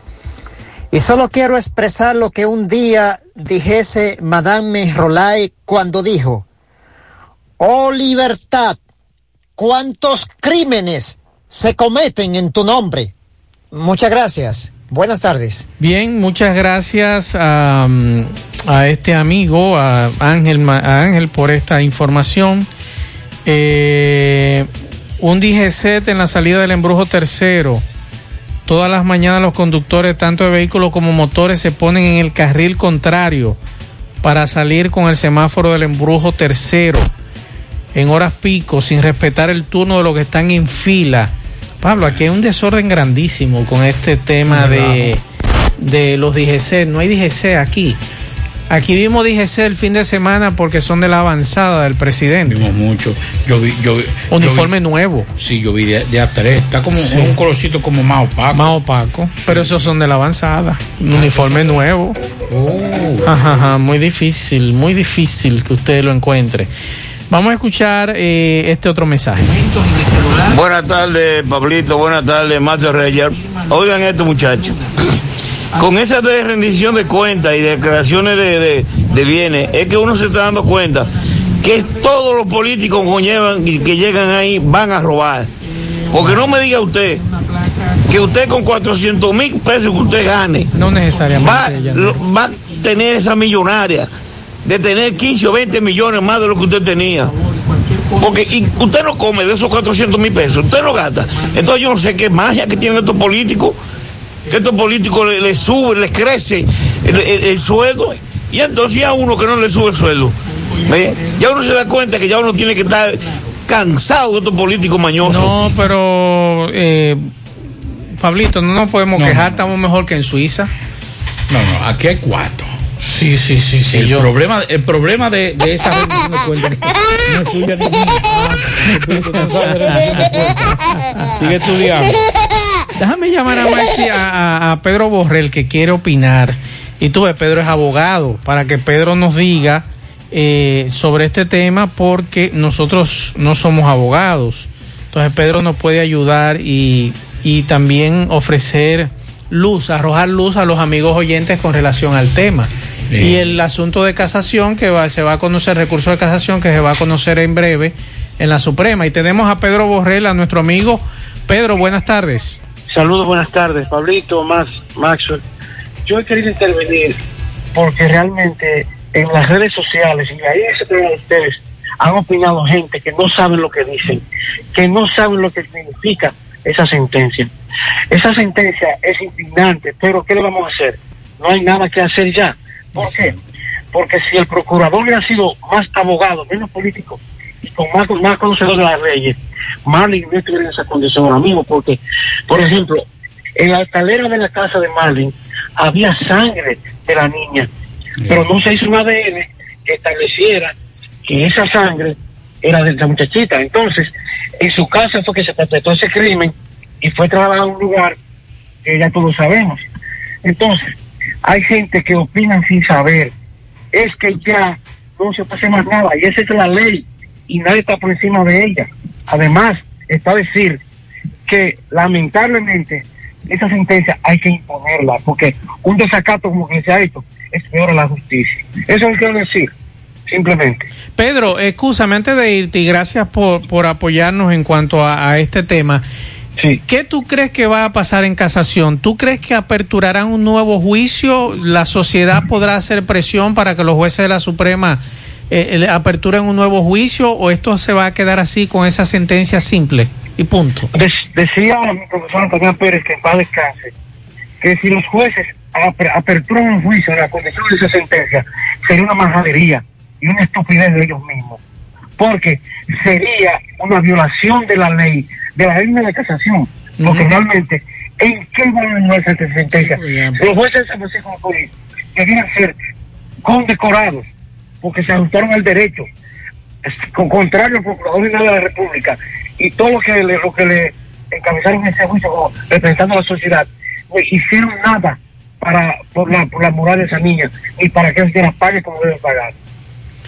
Y solo quiero expresar lo que un día dijese Madame Rolay cuando dijo, Oh libertad, cuántos crímenes se cometen en tu nombre. Muchas gracias. Buenas tardes. Bien, muchas gracias a, este amigo, a Ángel, a Ángel por esta información. Eh, un DGC en la salida del embrujo tercero. Todas las mañanas los conductores, tanto de vehículos como motores, se ponen en el carril contrario para salir con el semáforo del embrujo tercero en horas pico sin respetar el turno de los que están en fila. Pablo, aquí hay un desorden grandísimo con este tema de, de los DGC. No hay DGC aquí. Aquí vimos DGC el fin de semana porque son de la avanzada del presidente. Vimos mucho. Yo vi, yo, vi- Uniforme yo vi- nuevo. Sí, yo vi de, de A3. Está como Sí. un colorcito como más opaco. Más opaco. Pero esos son de la avanzada. Un uniforme nuevo. Oh. Ajá, ajá, muy difícil, muy difícil que usted lo encuentre. Vamos a escuchar eh, este otro mensaje. Buenas tardes, Pablito. Buenas tardes, Macho Reyes. Oigan esto, muchachos. Con esa de rendición de cuentas y declaraciones de, de- de bienes, es que uno se está dando cuenta que todos los políticos conllevan y que llegan ahí van a robar. Porque no me diga usted que usted con 400 mil pesos que usted gane, No necesariamente. va, va a tener esa millonaria de tener 15 o 20 millones más de lo que usted tenía. Porque y usted no come de esos 400 mil pesos, usted no gasta. Entonces yo no sé qué magia que tienen estos políticos, que estos políticos les le suben, les crece el, el- el sueldo, y entonces a uno que no le sube el sueldo. ¿ve? Ya uno se da cuenta que ya uno tiene que estar cansado de estos políticos mañosos. No, pero eh, Pablito, no nos podemos No, quejar, no. estamos mejor que en Suiza. No, no, aquí hay cuatro. Sí, sí, sí, sí. el, yo- problema, el problema de, de esa rendición de cuentas [LAUGHS] no es suya ni mía. [LAUGHS] No. Sigue estudiando. Déjame llamar a, Maxi, a, Pedro Borrell que quiere opinar. Y tú ves, Pedro es abogado, para que Pedro nos diga eh, sobre este tema, porque nosotros no somos abogados. Entonces Pedro nos puede ayudar y, y también ofrecer luz, arrojar luz a los amigos oyentes con relación al tema. Y el asunto de casación, que va, se va a conocer, recurso de casación, que se va a conocer en breve en la Suprema. Y tenemos a Pedro Borrell, a nuestro amigo. Pedro, buenas tardes. Saludos, buenas tardes, Pablito, Max, Maxwell. Yo he querido intervenir porque realmente en las redes sociales y ahí en ese programa de ustedes han opinado gente que no saben lo que dicen, que no saben lo que significa esa sentencia. Esa sentencia es indignante, pero ¿qué le vamos a hacer? No hay nada que hacer ya. ¿Por qué? Porque si el procurador hubiera sido más abogado, menos político, y con más, más conocedor de las leyes, Marlin no estuviera en esa condición ahora mismo, porque, por ejemplo, en la escalera de la casa de Marlin había sangre de la niña, pero no se hizo un ADN que estableciera que esa sangre era de la muchachita. Entonces, en su casa fue que se perpetró ese crimen y fue trasladado a un lugar que ya todos sabemos. Entonces, hay gente que opina sin saber. Es que ya no se hacer más nada y esa es la ley y nadie está por encima de ella. Además, está decir que lamentablemente esa sentencia hay que imponerla porque un desacato como que se ha hecho es peor a la justicia. Eso es lo que quiero decir, simplemente. Pedro, escúchame antes de irte y gracias por, por apoyarnos en cuanto a, a este tema. ¿Qué tú crees que va a pasar en casación? ¿Tú crees que aperturarán un nuevo juicio? ¿La sociedad podrá hacer presión para que los jueces de la Suprema eh, le aperturen un nuevo juicio o esto se va a quedar así con esa sentencia simple y punto? decía mi profesor Antonio Pérez que en paz descanse que si los jueces aper- aperturan un juicio en la condición de esa sentencia sería una majadería y una estupidez de ellos mismos porque sería una violación de la ley de la ley de casación porque realmente ¿en qué van a esa sentencia? los jueces de San Francisco de Macorís debían ser condecorados porque se ajustaron al derecho con contrario al Procurador General de la República y todo lo que le, lo que le encabezaron ese juicio como representando a la sociedad, no hicieron nada para por la, por la moral de esa niña y para que ella pague como debe pagar.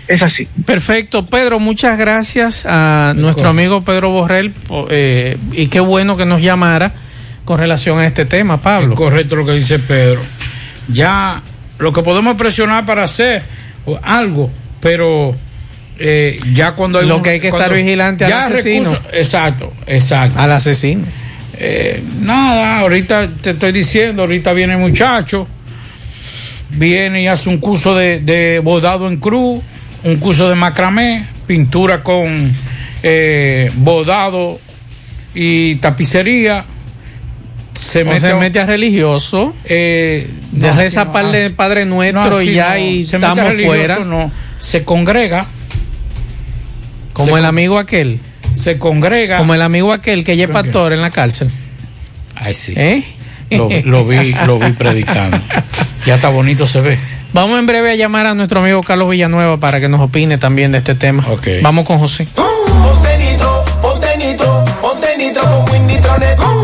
Es así. Perfecto, Pedro, muchas gracias a nuestro amigo Pedro Borrell eh, y qué bueno que nos llamara con relación a este tema, Pablo. Es correcto lo que dice Pedro. Ya lo que podemos presionar para hacer o algo, pero eh, ya cuando hay Lo un- que hay que estar vigilante al asesino. recursos- exacto, exacto. Al asesino. Eh, nada, ahorita te estoy diciendo, ahorita viene el muchacho, viene y hace un curso de, de bordado en cruz, un curso de macramé, pintura con eh, bordado y tapicería. Se O mete, se a- mete a religioso, eh, de no, esa así no, par de así- Padre Nuestro no, y ya no, y se mete a estamos religioso, fuera. no, se congrega. Como Se el con- amigo aquel. Se congrega. Como el amigo aquel que lleva pastor en la cárcel. Ay, sí. ¿Eh? Lo, lo vi, lo vi predicando. Ya está bonito se ve. Vamos en breve a llamar a nuestro amigo Carlos Villanueva para que nos opine también de este tema. Vamos con José. Ponte nitro, ponte nitro, ponte nitro con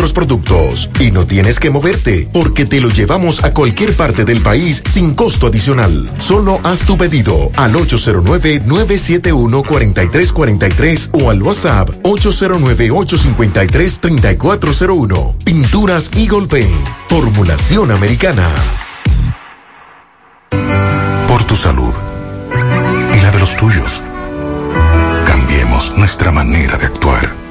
productos. Y no tienes que moverte, porque te lo llevamos a cualquier parte del país sin costo adicional. Solo haz tu pedido al 809-971-4343 o al WhatsApp 809-853-3401. Pinturas Eagle Paint. Formulación americana. Por tu salud y la de los tuyos. Cambiemos nuestra manera de actuar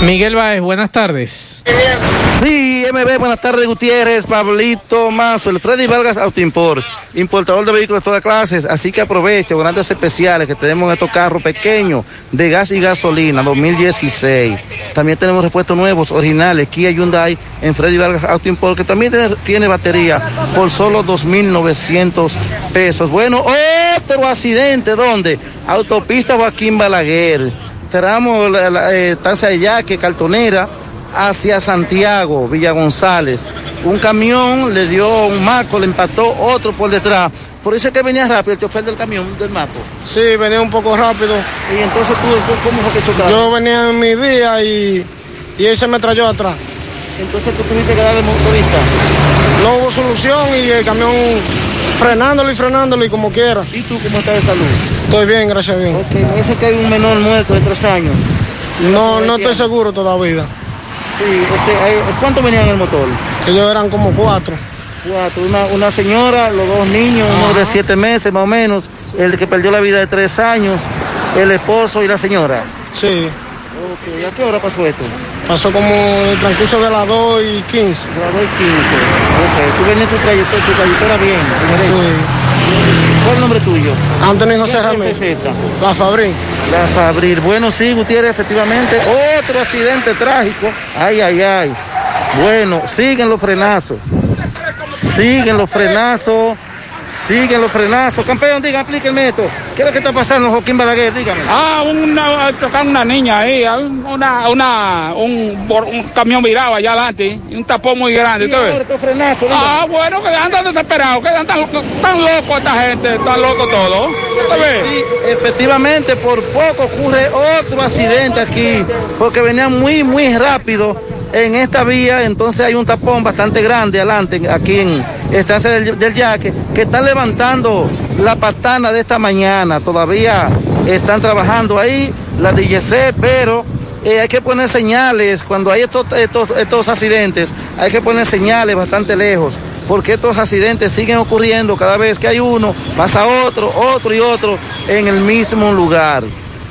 Miguel Baez, buenas tardes. Sí, MB, buenas tardes, Gutiérrez, Pablito Mazo, el Freddy Vargas Autoimport, importador de vehículos de todas clases, así que aproveche grandes especiales que tenemos en estos carros pequeños de gas y gasolina 2016. También tenemos repuestos nuevos, originales, Kia Hyundai en Freddy Vargas Autoimport, que también tiene, tiene batería por solo 2.900 pesos. Bueno, otro accidente, ¿dónde? Autopista Joaquín Balaguer tramo la, la, eh, Estancia de Yaque, Cartonera, hacia Santiago, Villa González. Un camión le dio un marco, le empató otro por detrás. Por eso es que venía rápido el chofer del camión, del marco. Sí, venía un poco rápido. Y entonces tú, ¿cómo fue que chocaste? Yo venía en mi vía y, y él se me trayó atrás. Entonces tú tuviste que darle motorista. No hubo solución y el camión frenándolo y frenándolo y como quiera. ¿Y tú cómo estás de salud? Estoy bien, gracias a Dios. Ok, me dice que hay un menor muerto de tres años. No, no estoy seguro todavía. Sí, este, hay, ¿cuánto venían en el motor? Ellos eran como cuatro. Cuatro, una, una señora, los dos niños, uno de siete meses más o menos, el que perdió la vida de tres años, el esposo y la señora. Sí. Ok, ¿a qué hora pasó esto? Pasó como el transcurso de las 2 y 15. De las 2 y 15. Ok, tú venías tu trayectoria, tu trayectoria bien. Sí. ¿Cuál es el nombre tuyo? Antonio José Ramírez. La Fabril. La Fabril. Bueno, sí, Gutiérrez, efectivamente. Otro accidente trágico. Ay, ay, ay. Bueno, siguen los frenazos. Siguen los frenazos. Siguen los frenazos. Campeón, diga, aplíquenme esto. ¿Qué es lo que está pasando, Joaquín Balaguer? Dígame. Ah, una, tocaron una niña ahí, una, una, un, un camión virado allá adelante, un tapón muy grande. ¿Y ahora qué frenazo? Ah, bueno, que andan desesperados, que andan tan locos esta gente, tan locos todos. Sí, efectivamente, por poco ocurre otro accidente aquí, porque venían muy, muy rápido en esta vía, entonces hay un tapón bastante grande adelante, aquí en Estancia del, Yaque, que está levantando la patana de esta mañana. Todavía están trabajando ahí, la DGC, pero eh, hay que poner señales, cuando hay estos, estos, estos accidentes, hay que poner señales bastante lejos porque estos accidentes siguen ocurriendo cada vez que hay uno, pasa otro, otro y otro en el mismo lugar.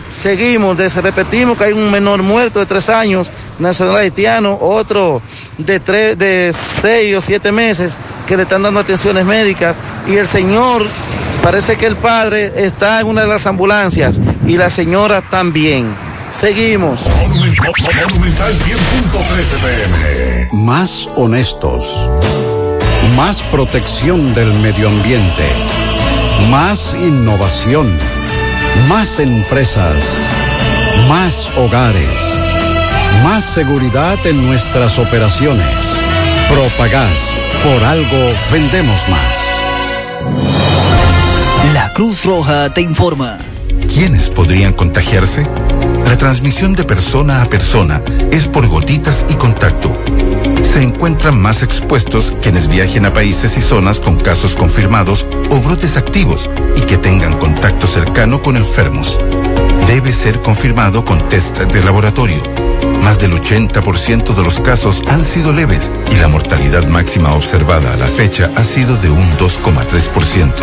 Seguimos, repetimos que hay un menor muerto de tres años, nacional haitiano, otro de, tres, de seis o siete meses que le están dando atenciones médicas y el señor, parece que el padre está en una de las ambulancias y la señora también. Seguimos. Monumental 100.13 pm. Más honestos. Más protección del medio ambiente. Más innovación. Más empresas. Más hogares. Más seguridad en nuestras operaciones. Propagás. Por algo vendemos más. La Cruz Roja te informa. ¿Quiénes podrían contagiarse? La transmisión de persona a persona es por gotitas y contacto. Se encuentran más expuestos quienes viajen a países y zonas con casos confirmados o brotes activos y que tengan contacto cercano con enfermos. Debe ser confirmado con test de laboratorio. Más del 80% de los casos han sido leves y la mortalidad máxima observada a la fecha ha sido de un 2,3%.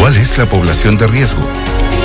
¿Cuál es la población de riesgo?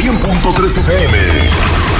100.3 FM.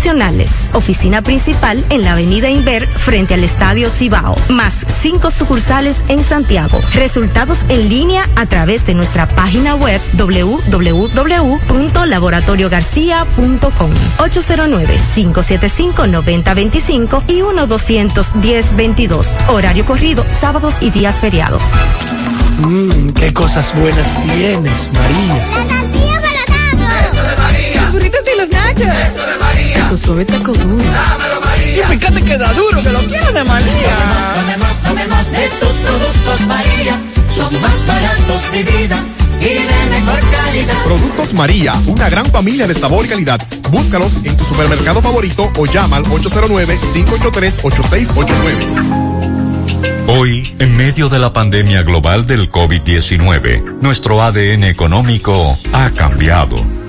Oficina principal en la Avenida Inver frente al Estadio Cibao. Más cinco sucursales en Santiago. Resultados en línea a través de nuestra página web www.laboratoriogarcia.com 809-575-9025 y 1-210-22. Horario corrido, sábados y días feriados. Mmm, qué cosas buenas tienes, María. La tortilla para Eso de María. Los burritos y los nachos. Eso de María. Tu suave taco duro. Dámelo, María. Y fíjate que da duro, que lo quiero de María. Tomemos, tomemos de tus productos, María. Son más baratos de vida. Y de mejor calidad. Productos María, una gran familia de sabor y calidad. Búscalos en tu supermercado favorito o llama al 809-583-8689. Hoy, en medio de la pandemia global del COVID-19, nuestro ADN económico ha cambiado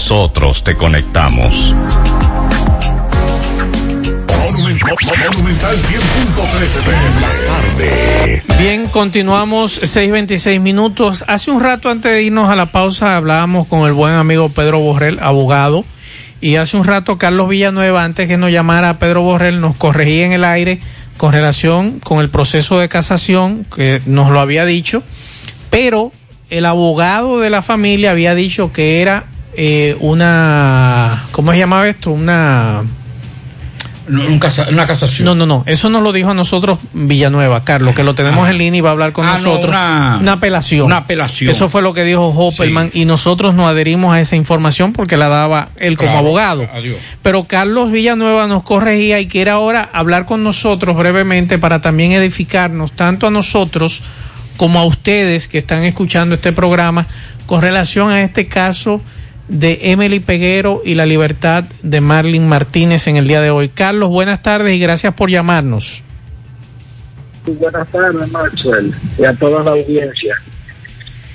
nosotros te conectamos. Monumental 100.13 pm. La tarde. Bien, continuamos 6.26 minutos. Hace un rato antes de irnos a la pausa hablábamos con el buen amigo Pedro Borrell, abogado. Y hace un rato Carlos Villanueva, antes que nos llamara Pedro Borrell, nos corregía en el aire con relación con el proceso de casación, que nos lo había dicho, pero el abogado de la familia había dicho que era eh, una, ¿cómo se llamaba esto? Una... una casación. No, no, no. Eso nos lo dijo a nosotros Villanueva, Carlos, que lo tenemos Ah. en línea y va a hablar con Ah, no, nosotros. una- apelación. una apelación. Eso fue lo que dijo Hopperman y nosotros nos adherimos a esa información porque la daba él como Claro, abogado. adiós. Pero Carlos Villanueva nos corregía y quiere ahora hablar con nosotros brevemente para también edificarnos, tanto a nosotros como a ustedes que están escuchando este programa, con relación a este caso de Emily Peguero y la libertad de Marlene Martínez en el día de hoy. Carlos, buenas tardes y gracias por llamarnos. Buenas tardes, Maxwell, y a toda la audiencia.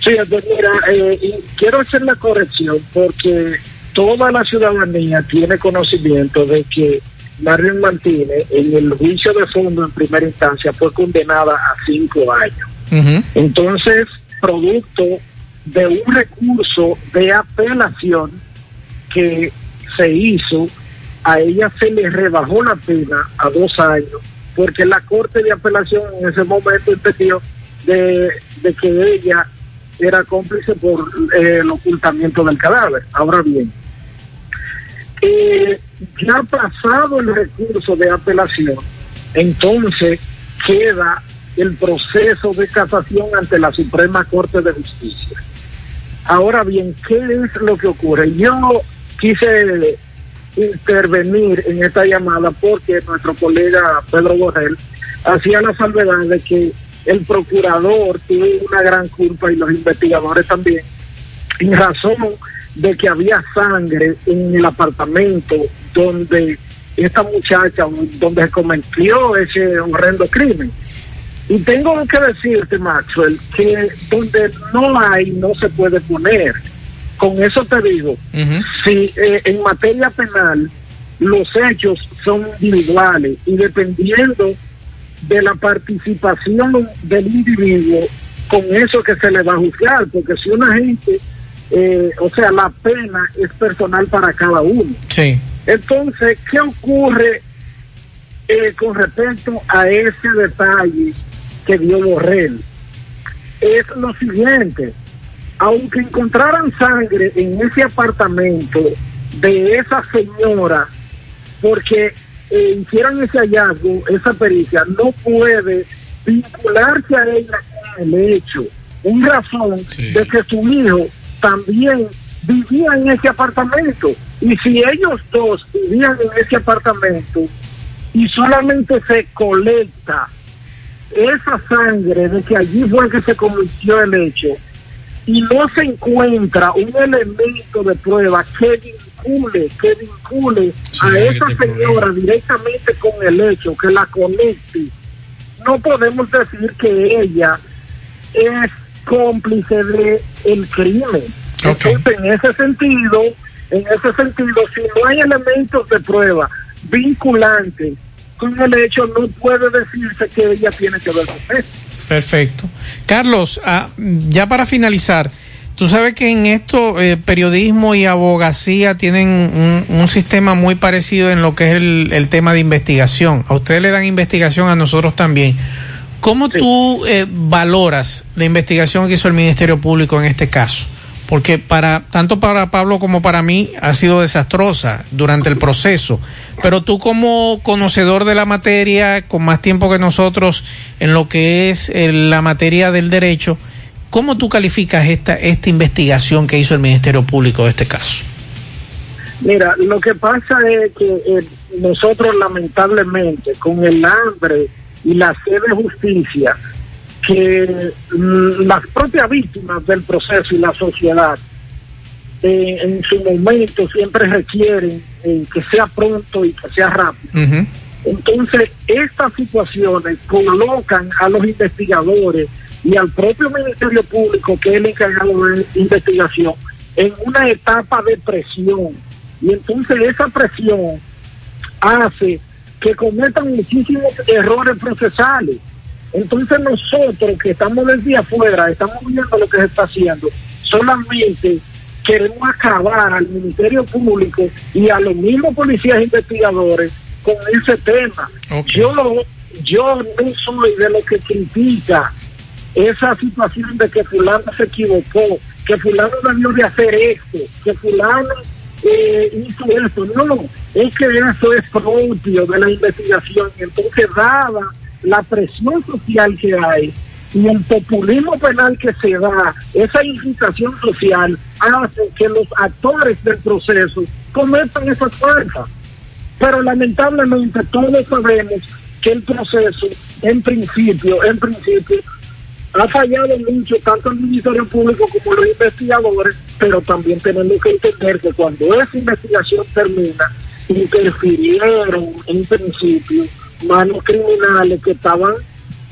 Sí, pues mira, eh, y quiero hacer la corrección porque toda la ciudadanía tiene conocimiento de que Marlene Martínez en el juicio de fondo en primera instancia fue condenada a cinco años. Entonces, producto de un recurso de apelación que se hizo a ella se le rebajó la pena a dos años, porque la Corte de Apelación en ese momento entendió de, que ella era cómplice por eh, el ocultamiento del cadáver. Ahora bien, eh, ya pasado el recurso de apelación, entonces queda el proceso de casación ante la Suprema Corte de Justicia. Ahora bien, ¿qué es lo que ocurre? Yo quise intervenir en esta llamada porque nuestro colega Pedro Borrell hacía la salvedad de que el procurador tuvo una gran culpa y los investigadores también, en razón de que había sangre en el apartamento donde esta muchacha, donde cometió ese horrendo crimen. Y tengo que decirte, Maxwell, que donde no hay, no se puede poner. Con eso te digo, si eh, en materia penal los hechos son individuales y dependiendo de la participación del individuo, con eso que se le va a juzgar, porque si una gente, eh, o sea, la pena es personal para cada uno. Sí. Entonces, ¿qué ocurre eh, con respecto a ese detalle que dio Borrell? Es lo siguiente, aunque encontraran sangre en ese apartamento de esa señora, porque eh, hicieran ese hallazgo, esa pericia, no puede vincularse a ella con el hecho. Un razón de que su hijo también vivía en ese apartamento. Y si ellos dos vivían en ese apartamento y solamente se colecta esa sangre de que allí fue que se cometió el hecho y no se encuentra un elemento de prueba que vincule, que vincule a esa señora directamente con el hecho, que la conecte, no podemos decir que ella es cómplice de el crimen. Entonces, en ese sentido, en ese sentido, si no hay elementos de prueba vinculantes con el hecho, no puede decirse que ella tiene que ver con eso. Perfecto. Carlos, ah, ya para finalizar, tú sabes que en esto eh, periodismo y abogacía tienen un, un sistema muy parecido en lo que es el, el tema de investigación. A ustedes le dan investigación, a nosotros también. ¿Cómo tú eh, valoras la investigación que hizo el Ministerio Público en este caso? Porque para tanto para Pablo como para mí ha sido desastrosa durante el proceso. Pero tú como conocedor de la materia, con más tiempo que nosotros en lo que es eh, la materia del derecho, ¿cómo tú calificas esta esta investigación que hizo el Ministerio Público de este caso? Mira, lo que pasa es que eh, nosotros lamentablemente con el hambre y la sed de justicia que mm, las propias víctimas del proceso y la sociedad eh, en su momento siempre requieren eh, que sea pronto y que sea rápido. Entonces, estas situaciones colocan a los investigadores y al propio Ministerio Público, que es el encargado de investigación, en una etapa de presión. Y entonces esa presión hace que cometan muchísimos errores procesales. Entonces nosotros que estamos desde afuera, estamos viendo lo que se está haciendo, solamente queremos acabar al Ministerio Público y a los mismos policías investigadores con ese tema. Yo, yo no soy de los que critica esa situación de que fulano se equivocó, que fulano debió de hacer esto, que fulano eh, hizo esto. No, es que eso es propio de la investigación. Entonces, dada la presión social que hay y el populismo penal que se da, esa incitación social hace que los actores del proceso cometan esas faltas. Pero lamentablemente todos sabemos que el proceso, en principio, en principio, ha fallado mucho tanto el Ministerio Público como los investigadores, pero también tenemos que entender que cuando esa investigación termina, interfirieron en principio manos criminales que estaban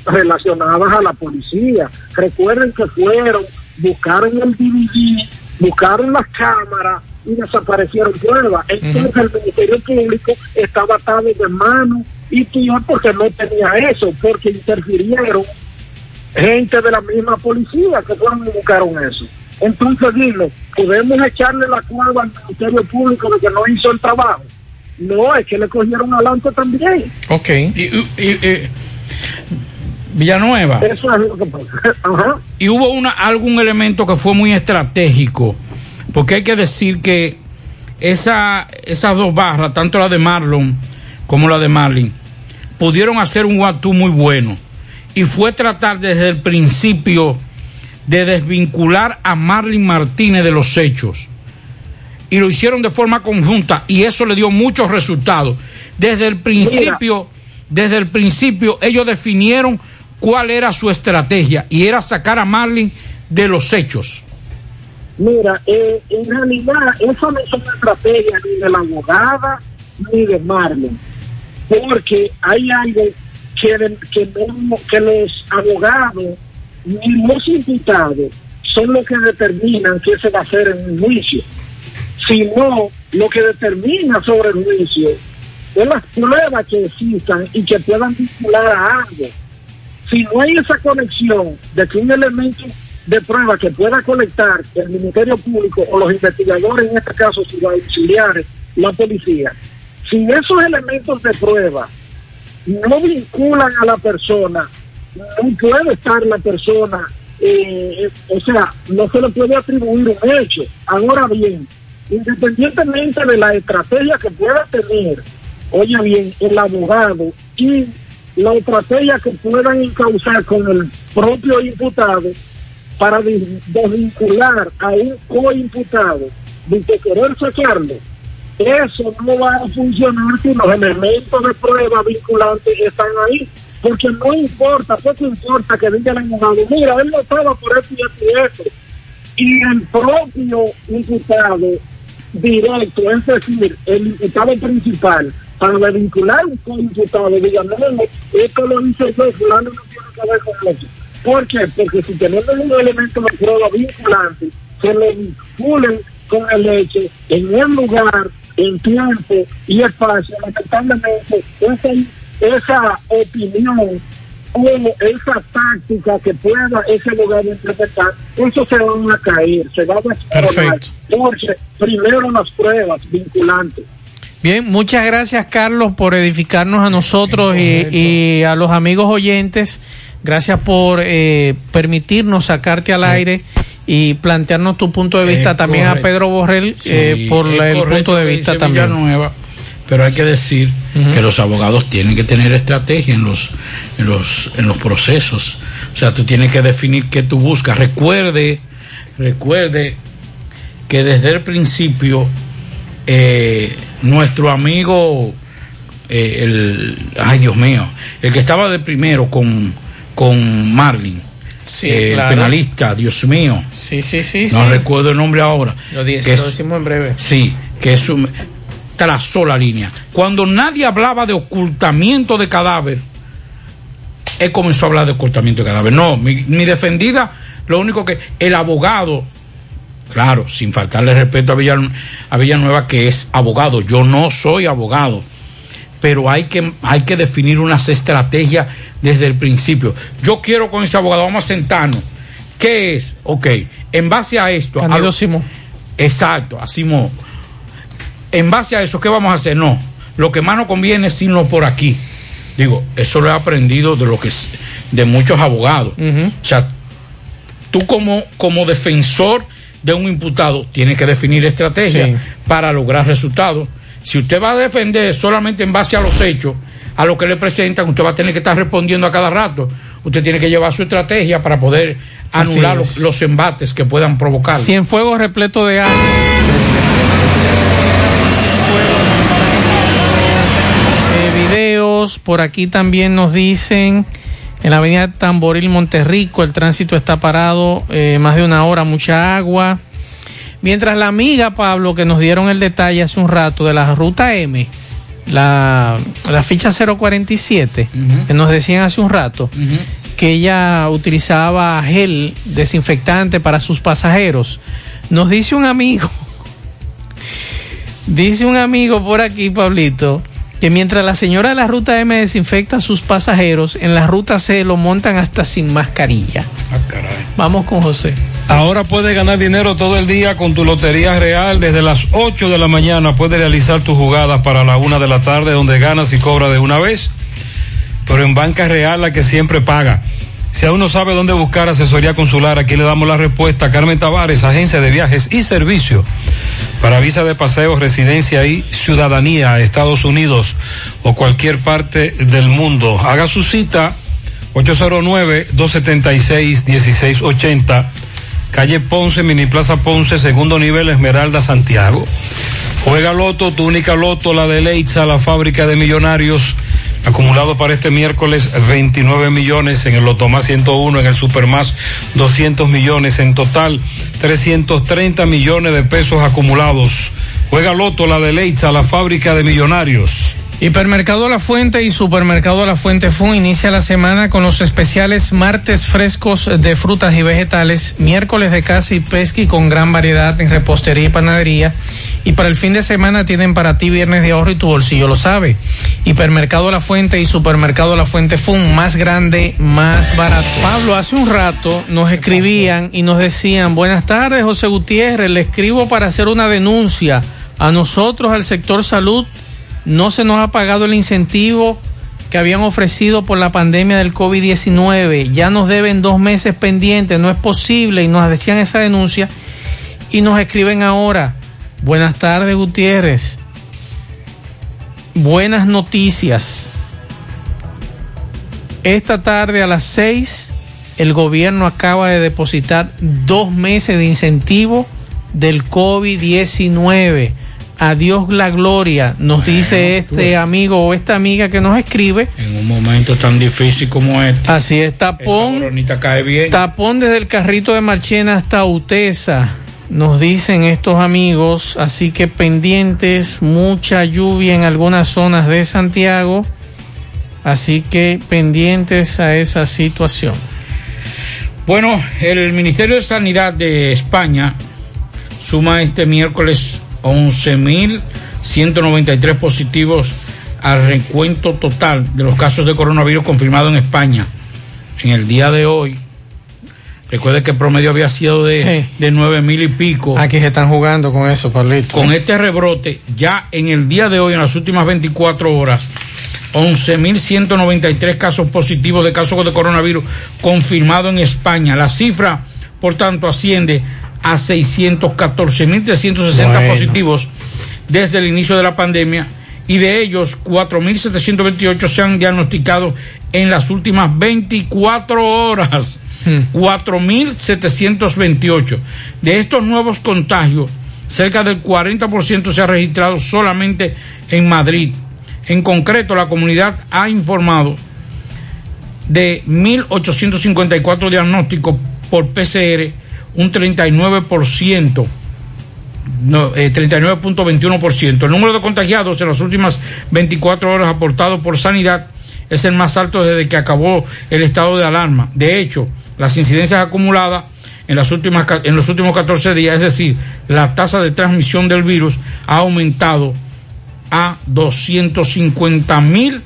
relacionadas a la policía. Recuerden que fueron, buscaron el DVD, buscaron las cámaras y desaparecieron pruebas. Entonces el Ministerio Público estaba atado de mano y peor porque no tenía eso, porque interfirieron gente de la misma policía que fueron y buscaron eso. Entonces, dime, ¿podemos echarle la culpa al Ministerio Público de que no hizo el trabajo? No, es que le cogieron adelante también. Ok. Y, y- y- Villanueva. Eso es lo que pasa. [LAUGHS] Ajá. Y hubo una, algún elemento que fue muy estratégico, porque hay que decir que esa, esas dos barras, tanto la de Marlon como la de Marlin, pudieron hacer un guatú muy bueno. Y fue tratar desde el principio de desvincular a Marlin Martínez de los hechos. Y lo hicieron de forma conjunta y eso le dio muchos resultados. Desde el principio, desde el principio ellos definieron cuál era su estrategia y era sacar a Marlin de los hechos. Mira, eh, en realidad eso no es una estrategia ni de la abogada ni de Marlon, porque hay algo que, que los abogados ni los imputados son los que determinan qué se va a hacer en un juicio, sino lo que determina sobre el juicio es las pruebas que existan y que puedan vincular a algo si no hay esa conexión de que un elemento de prueba que pueda colectar el Ministerio Público o los investigadores, en este caso sus auxiliares, la policía, si esos elementos de prueba no vinculan a la persona, no puede estar la persona, eh, o sea, no se le puede atribuir un hecho. Ahora bien, independientemente de la estrategia que pueda tener, oye bien, el abogado y la estrategia que puedan encauzar con el propio imputado para des- desvincular a un coimputado de que querer sacarlo, eso no va a funcionar si los elementos de prueba vinculantes están ahí. Porque no importa, poco importa que diga el abogado, mira, él no estaba por esto y esto y esto. Y el propio imputado directo, es decir, el imputado principal, para desvincular un coimputado, diga, no, no, esto lo hice yo, fulano no tiene que ver con eso. ¿Por qué? Porque si tenemos un elemento de prueba vinculante, se le vinculen con el hecho en un lugar, en tiempo y espacio, lamentablemente, esa, esa opinión o esa táctica que pueda ese lugar interpretar, eso se van a caer, se va a desmoronar. Porque primero las pruebas vinculantes. Bien, muchas gracias Carlos por edificarnos a nosotros y, y a los amigos oyentes. Gracias por eh, permitirnos sacarte al aire y plantearnos tu punto de vista Es también a. Pedro Borrell eh, por el correcto punto de vista también. Villanueva, pero hay que decir que los abogados tienen que tener estrategia en los, en los en los procesos. O sea, tú tienes que definir qué tú buscas. Recuerde, recuerde que desde el principio eh, nuestro amigo eh, el ay Dios mío, el que estaba de primero con con Marlin, Sí, eh, claro. el penalista, Dios mío. Sí, sí, sí. No sí. recuerdo el nombre ahora. Lo, di- que lo es- decimos en breve. Sí, que es un, trazó la línea. Cuando nadie hablaba de ocultamiento de cadáver, él comenzó a hablar de ocultamiento de cadáver. No, mi, mi defendida, lo único que el abogado, claro, sin faltarle respeto a, Villan- a Villanueva, que es abogado, yo no soy abogado, pero hay que, hay que definir unas estrategias desde el principio. Yo quiero con ese abogado, vamos a sentarnos. ¿Qué es? Ok, en base a esto. a lo- Simón. Exacto, así mo. En base a eso, ¿qué vamos a hacer? No, lo que más nos conviene es irnos por aquí. Digo, eso lo he aprendido de lo que de muchos abogados. O sea, tú como, como defensor de un imputado tienes que definir estrategia Sí. para lograr resultados. Si usted va a defender solamente en base a los hechos, a lo que le presentan, usted va a tener que estar respondiendo a cada rato. Usted tiene que llevar su estrategia para poder anular los, los embates que puedan provocar. Cienfuegos repleto de agua. Eh, por aquí también nos dicen, en la avenida Tamboril Monterrico, el tránsito está parado eh, más de una hora, mucha agua. Mientras la amiga Pablo, que nos dieron el detalle hace un rato de la ruta M, la, la ficha 047, que nos decían hace un rato, que ella utilizaba gel desinfectante para sus pasajeros. Nos dice un amigo, [LAUGHS] dice un amigo por aquí, Pablito, que mientras la señora de la ruta M desinfecta a sus pasajeros, en la ruta C lo montan hasta sin mascarilla. Ah, caray. Vamos con José. Ahora puedes ganar dinero todo el día con tu Lotería Real. Desde las 8 de la mañana puedes realizar tus jugadas para la 1 de la tarde donde ganas y cobras de una vez. Pero en Banca Real la que siempre paga. Si aún no sabe dónde buscar asesoría consular, aquí le damos la respuesta. Carmen Tavares, agencia de viajes y servicio para visa de paseo, residencia y ciudadanía Estados Unidos o cualquier parte del mundo. Haga su cita 809-276-1680, calle Ponce, Mini Plaza Ponce, segundo nivel, Esmeralda, Santiago. Juega Loto, tu única Loto, la de Leitza, la fábrica de millonarios. Acumulado para este miércoles 29 millones en el Loto Más 101, en el Super Más 200 millones, en total 330 millones de pesos acumulados. Juega Loto, la de Leitza, la fábrica de millonarios. Hipermercado La Fuente y Supermercado La Fuente Fun inicia la semana con los especiales martes frescos de frutas y vegetales, miércoles de caza y pesca y con gran variedad en repostería y panadería. Y para el fin de semana tienen para ti viernes de ahorro y tu bolsillo lo sabe. Hipermercado La Fuente y Supermercado La Fuente Fun, más grande, más barato. Pablo, hace un rato nos escribían y nos decían, buenas tardes José Gutiérrez, le escribo para hacer una denuncia a nosotros, al sector salud no se nos ha pagado el incentivo que habían ofrecido por la pandemia del COVID-19. Ya nos deben dos meses pendientes, no es posible y nos decían esa denuncia y nos escriben ahora. Buenas tardes, Gutiérrez. Buenas noticias. Esta tarde a las seis, el gobierno acaba de depositar dos meses de incentivo del COVID-19 a Dios la gloria, nos dice este amigo o esta amiga que nos escribe. En un momento tan difícil como este. Así es, tapón. cae bien. Tapón desde el carrito de Marchena hasta Utesa, nos dicen estos amigos. Así que pendientes, mucha lluvia en algunas zonas de Santiago. Así que pendientes a esa situación. Bueno, el Ministerio de Sanidad de España suma este miércoles 11.193 positivos al recuento total de los casos de coronavirus confirmados en España. En el día de hoy, recuerde que el promedio había sido de, de 9.000 y pico. Aquí se están jugando con eso, Pablito. Con este rebrote, ya en el día de hoy, en las últimas 24 horas, 11.193 casos positivos de casos de coronavirus confirmados en España. La cifra, por tanto, asciende a 614.360 positivos desde el inicio de la pandemia y de ellos 4.728 se han diagnosticado en las últimas 24 horas. 4.728. De estos nuevos contagios, cerca del 40% se ha registrado solamente en Madrid. En concreto, la comunidad ha informado de 1.854 diagnósticos por PCR un 39%. No, eh, 39.21%. El número de contagiados en las últimas 24 horas aportado por Sanidad es el más alto desde que acabó el estado de alarma. De hecho, las incidencias acumuladas en, las últimas, en los últimos 14 días, es decir, la tasa de transmisión del virus ha aumentado a 250 mil,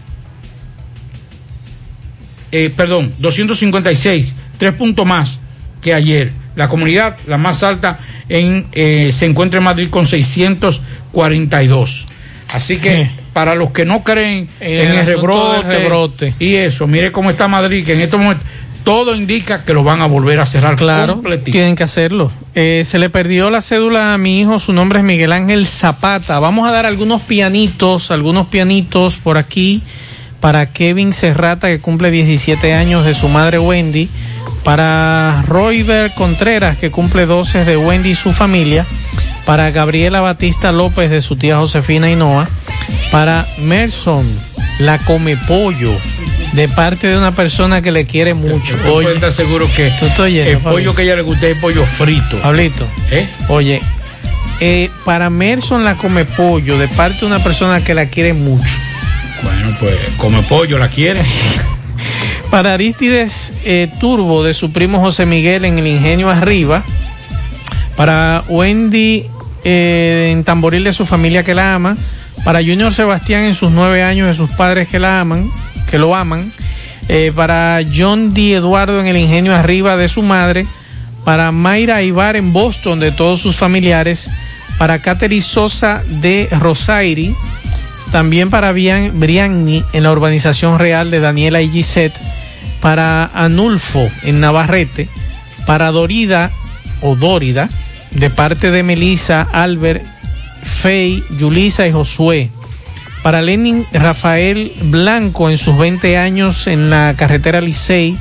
eh, perdón, 256, tres puntos más que ayer. La comunidad, la más alta, en, eh, se encuentra en Madrid con 642. Así que para los que no creen en el rebrote, rebrote. y eso, mire cómo está Madrid, que en estos momentos todo indica que lo van a volver a cerrar claro, Tienen que hacerlo. Eh, se le perdió la cédula a mi hijo, su nombre es Miguel Ángel Zapata. Vamos a dar algunos pianitos, algunos pianitos por aquí para Kevin Serrata, que cumple 17 años de su madre Wendy para Royber Contreras, que cumple 12 de Wendy y su familia, para Gabriela Batista López de su tía Josefina Hinoa, para Merson, la come pollo, de parte de una persona que le quiere mucho. Oye, estar seguro que el pollo que ella le gusta es pollo frito. Pablito, ¿Eh? oye, eh, para Merson la come pollo, de parte de una persona que la quiere mucho. Bueno, pues come pollo, la quiere. [LAUGHS] Para Aristides eh, Turbo de su primo José Miguel en el Ingenio Arriba. Para Wendy eh, en Tamboril de su familia que la ama. Para Junior Sebastián en sus nueve años de sus padres que la aman, que lo aman. Eh, para John D. Eduardo en el Ingenio Arriba de su madre. para Mayra Ibar en Boston de todos sus familiares, para Catherine Sosa de Rosairi, también para Brianni en la urbanización real de Daniela y Gisette, para Anulfo en Navarrete, para Dorida o Dórida, de parte de Melissa, Albert, Fey, Yulisa y Josué. Para Lenin Rafael Blanco en sus 20 años en la carretera Licey,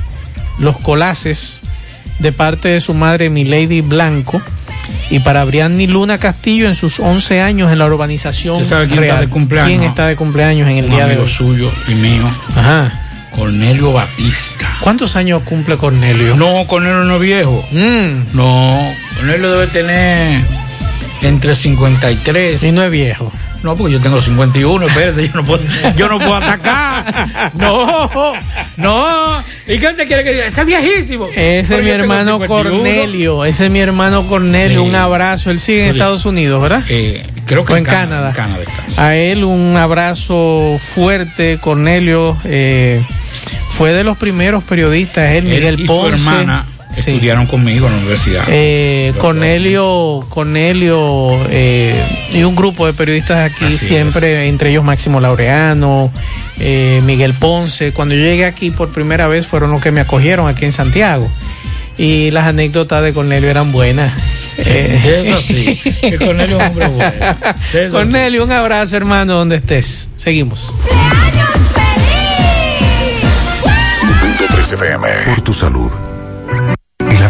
Los Colaces, de parte de su madre Milady Blanco. Y para Brianni Luna Castillo en sus 11 años en la urbanización ¿Usted sabe quién real. está de cumpleaños? ¿Quién está de cumpleaños en el Un día de amigo hoy? suyo y mío. Ajá. Cornelio Batista. ¿Cuántos años cumple Cornelio? No, Cornelio no es viejo. Mm. No, Cornelio debe tener entre 53. Y no es viejo. No, porque yo tengo 51, espérese, yo no puedo, yo no puedo atacar. No, no. ¿Y qué te quiere que diga? Está viejísimo. Ese es mi hermano 51. Cornelio. Ese es mi hermano Cornelio. Sí. Un abrazo. Él sigue en Estados Unidos, ¿verdad? Eh, creo que O en, Canadá. Canadá. en Canadá está. A él un abrazo fuerte, Cornelio. eh, fue de los primeros periodistas, él, Él Miguel y su hermana Sí. estudiaron conmigo en la universidad. Eh, Cornelio, Cornelio eh, y un grupo de periodistas aquí Así siempre, entre ellos Máximo Laureano, eh, Miguel Ponce. Cuando yo llegué aquí por primera vez fueron los que me acogieron aquí en Santiago. Y las anécdotas de Cornelio eran buenas. Eh, eso sí, [LAUGHS] que Cornelio es un hombre bueno. Cornelio, un abrazo hermano donde estés. Seguimos. 100.3 FM. Por tu salud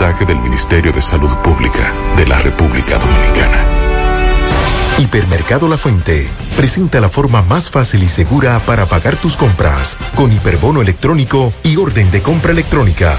Mensaje del Ministerio de Salud Pública de la República Dominicana. Hipermercado La Fuente presenta la forma más fácil y segura para pagar tus compras con hiperbono electrónico y orden de compra electrónica.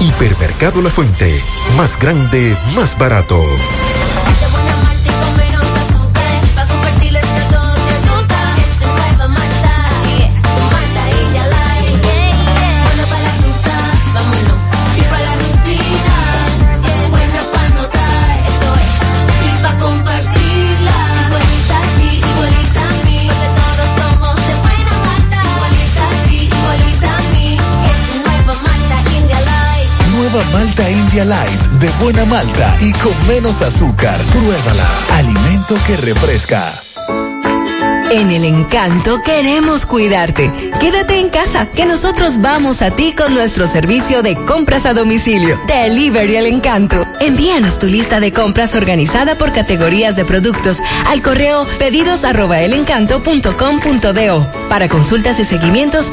Hipermercado La Fuente, más grande, más barato. Malta India Light, de buena malta y con menos azúcar. Pruébala. Alimento que refresca. En el encanto queremos cuidarte. Quédate en casa, que nosotros vamos a ti con nuestro servicio de compras a domicilio. Delivery el encanto. Envíanos tu lista de compras organizada por categorías de productos al correo pedidos arroba elencanto.com.do. Para consultas y seguimientos,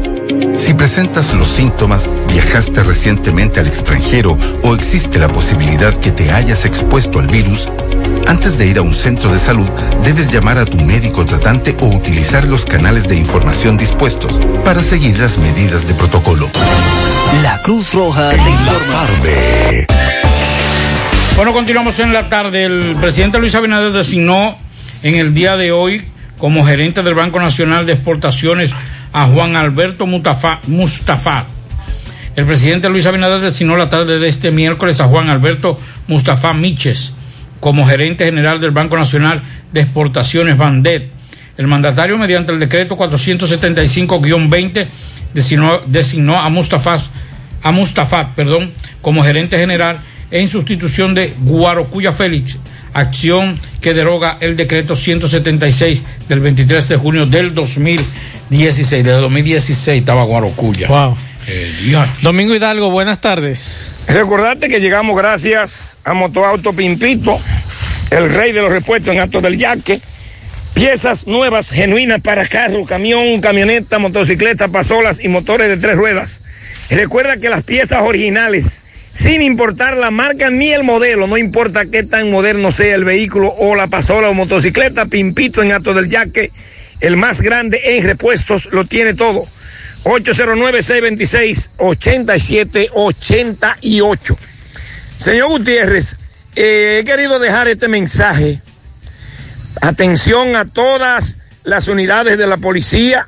Si presentas los síntomas, viajaste recientemente al extranjero o existe la posibilidad que te hayas expuesto al virus, antes de ir a un centro de salud, debes llamar a tu médico tratante o utilizar los canales de información dispuestos para seguir las medidas de protocolo. La Cruz Roja te informa. Bueno, continuamos en la tarde. El presidente Luis Abinader designó en el día de hoy como gerente del Banco Nacional de Exportaciones a Juan Alberto Mustafa. Mustafa. El presidente Luis Abinader designó la tarde de este miércoles a Juan Alberto Mustafa Miches como gerente general del Banco Nacional de Exportaciones Bandet. El mandatario, mediante el decreto 475-20, designó, designó a Mustafas, a Mustafat, perdón, como gerente general en sustitución de Guarocuya Félix, acción que deroga el decreto 176 del 23 de junio del 2016. Desde 2016 estaba Guarocuya. Wow. Domingo Hidalgo, buenas tardes. Recordarte que llegamos gracias a Motoauto Pimpito, el rey de los repuestos en Alto del Yaque. Piezas nuevas, genuinas para carro, camión, camioneta, motocicleta, pasolas y motores de tres ruedas. Recuerda que las piezas originales, sin importar la marca ni el modelo, no importa qué tan moderno sea el vehículo o la pasola o motocicleta, Pimpito en Alto del Yaque, el más grande en repuestos, lo tiene todo. 809-626-8788. Señor Gutiérrez, eh, he querido dejar este mensaje. Atención a todas las unidades de la policía,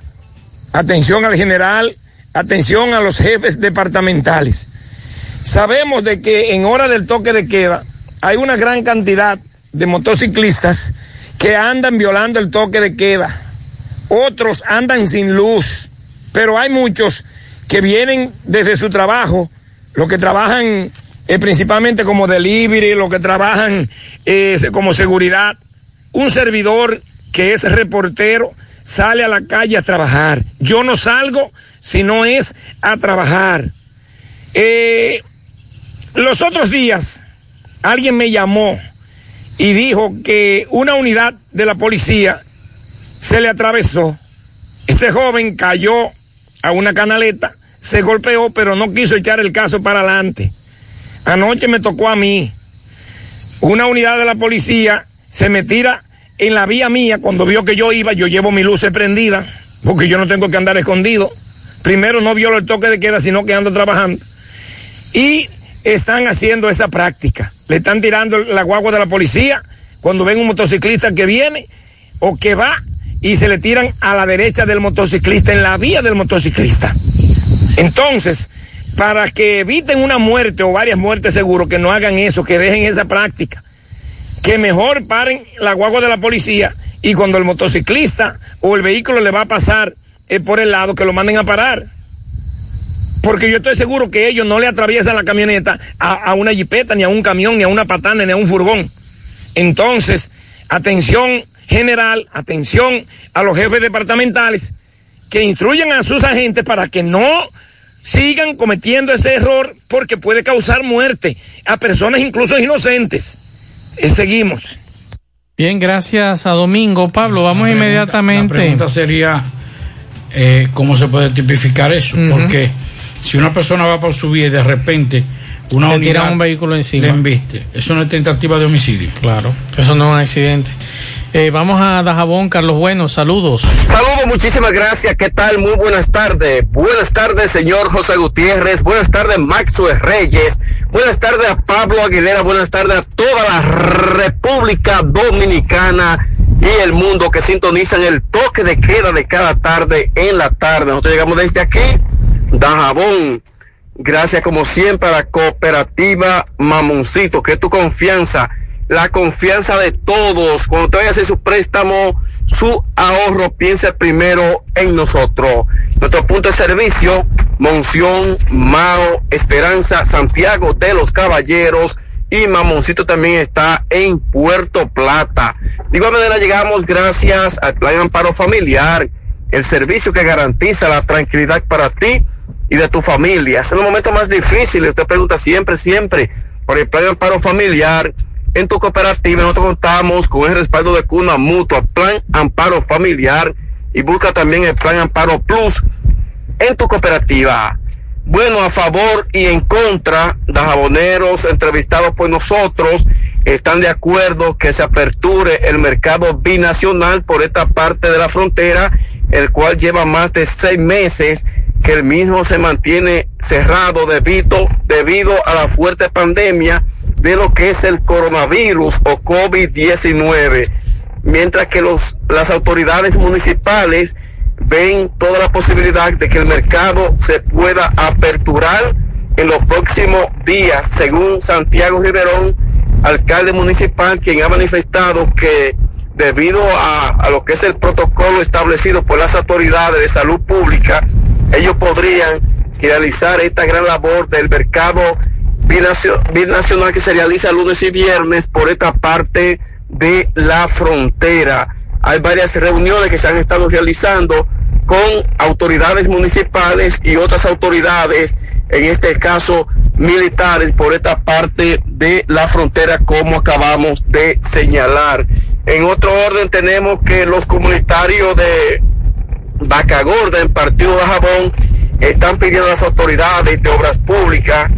atención al general, atención a los jefes departamentales. Sabemos de que en hora del toque de queda hay una gran cantidad de motociclistas que andan violando el toque de queda. Otros andan sin luz pero hay muchos que vienen desde su trabajo, los que trabajan eh, principalmente como delivery, los que trabajan eh, como seguridad. Un servidor que es reportero sale a la calle a trabajar. Yo no salgo si no es a trabajar. Eh, los otros días alguien me llamó y dijo que una unidad de la policía se le atravesó. Ese joven cayó a una canaleta, se golpeó, pero no quiso echar el caso para adelante. Anoche me tocó a mí. Una unidad de la policía se me tira en la vía mía cuando vio que yo iba, yo llevo mi luz prendida, porque yo no tengo que andar escondido. Primero no violo el toque de queda, sino que ando trabajando. Y están haciendo esa práctica. Le están tirando la guagua de la policía cuando ven un motociclista que viene o que va y se le tiran a la derecha del motociclista, en la vía del motociclista. Entonces, para que eviten una muerte o varias muertes seguro, que no hagan eso, que dejen esa práctica, que mejor paren la guagua de la policía y cuando el motociclista o el vehículo le va a pasar eh, por el lado, que lo manden a parar. Porque yo estoy seguro que ellos no le atraviesan la camioneta a, a una jipeta, ni a un camión, ni a una patana, ni a un furgón. Entonces, atención general, atención a los jefes departamentales que instruyan a sus agentes para que no sigan cometiendo ese error porque puede causar muerte a personas incluso inocentes. Eh, seguimos. Bien, gracias a Domingo. Pablo, vamos pregunta- inmediatamente. La pregunta sería, eh, ¿cómo se puede tipificar eso? Porque si una persona va por su vía y de repente una Le unidad un vehículo encima. le embiste, eso no es tentativa de homicidio. Claro, eso no es un accidente. Eh, vamos a Dajabón, Carlos Bueno, saludos. Saludos, muchísimas gracias. ¿Qué tal? Muy buenas tardes. Buenas tardes, señor José Gutiérrez. Buenas tardes, Maxwell Reyes. Buenas tardes a Pablo Aguilera. Buenas tardes a toda la República Dominicana y el mundo que sintonizan el toque de queda de cada tarde en la tarde. Nosotros llegamos desde aquí, Dajabón. Gracias como siempre a la cooperativa Mamoncito, que es tu confianza, la confianza de todos. Cuando te vayas a hacer su préstamo, su ahorro, piensa primero en nosotros. Nuestro punto de servicio, Monción, Mao, Esperanza, Santiago de los Caballeros y Mamoncito también está en Puerto Plata. De igual manera llegamos gracias al Plan Amparo Familiar, el servicio que garantiza la tranquilidad para ti y de tu familia. Es en los momentos más difíciles, usted pregunta siempre, siempre por el Plan Amparo Familiar. En tu cooperativa nosotros contamos con el respaldo de Cuna Mutua, Plan Amparo Familiar y busca también el Plan Amparo Plus en tu cooperativa. Bueno, a favor y en contra de jaboneros entrevistados por nosotros están de acuerdo que se aperture el mercado binacional por esta parte de la frontera, el cual lleva más de seis meses que el mismo se mantiene cerrado debido, debido a la fuerte pandemia de lo que es el coronavirus o COVID-19 mientras que los, las autoridades municipales ven toda la posibilidad de que el mercado se pueda aperturar en los próximos días, según Santiago Riverón, alcalde municipal, quien ha manifestado que debido a, a lo que es el protocolo establecido por las autoridades de salud pública, ellos podrían realizar esta gran labor del mercado binacio- binacional que se realiza lunes y viernes por esta parte de la frontera. Hay varias reuniones que se han estado realizando con autoridades municipales y otras autoridades, en este caso militares, por esta parte de la frontera, como acabamos de señalar. En otro orden tenemos que los comunitarios de Vaca Gorda en Partido de Jabón están pidiendo a las autoridades de obras públicas,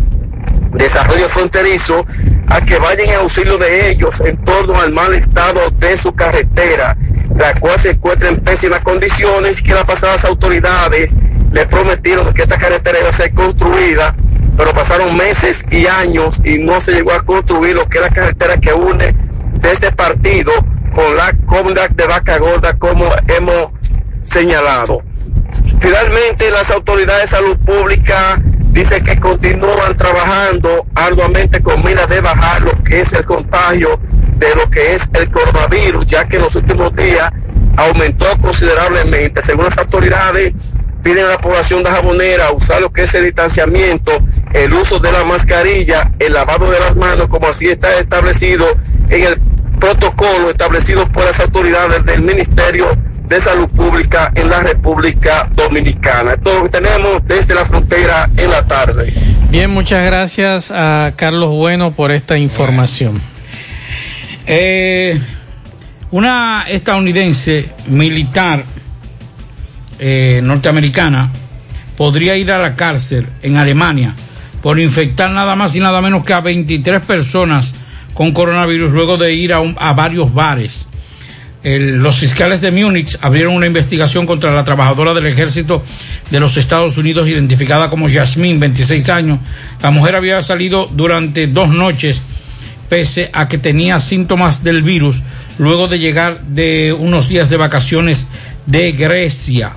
desarrollo fronterizo, a que vayan en auxilio de ellos en torno al mal estado de su carretera, la cual se encuentra en pésimas condiciones y que las pasadas autoridades le prometieron que esta carretera iba a ser construida, pero pasaron meses y años y no se llegó a construir lo que es la carretera que une este partido con la comunidad de Vaca Gorda, como hemos señalado. Finalmente, las autoridades de salud pública dicen que continúan trabajando arduamente con miras de bajar lo que es el contagio de lo que es el coronavirus, ya que en los últimos días aumentó considerablemente. Según las autoridades, piden a la población de Jabonera usar lo que es el distanciamiento, el uso de la mascarilla, el lavado de las manos, como así está establecido en el protocolo establecido por las autoridades del Ministerio de Salud Pública en la República Dominicana. Esto es lo que tenemos desde la frontera en la tarde. Bien, muchas gracias a Carlos Bueno por esta información. Eh, una estadounidense militar eh, norteamericana podría ir a la cárcel en Alemania por infectar nada más y nada menos que a 23 personas con coronavirus luego de ir a, un- a varios bares. Los fiscales de Múnich abrieron una investigación contra la trabajadora del ejército de los Estados Unidos identificada como Yasmín, 26 años. La mujer había salido durante dos noches pese a que tenía síntomas del virus luego de llegar de unos días de vacaciones de Grecia.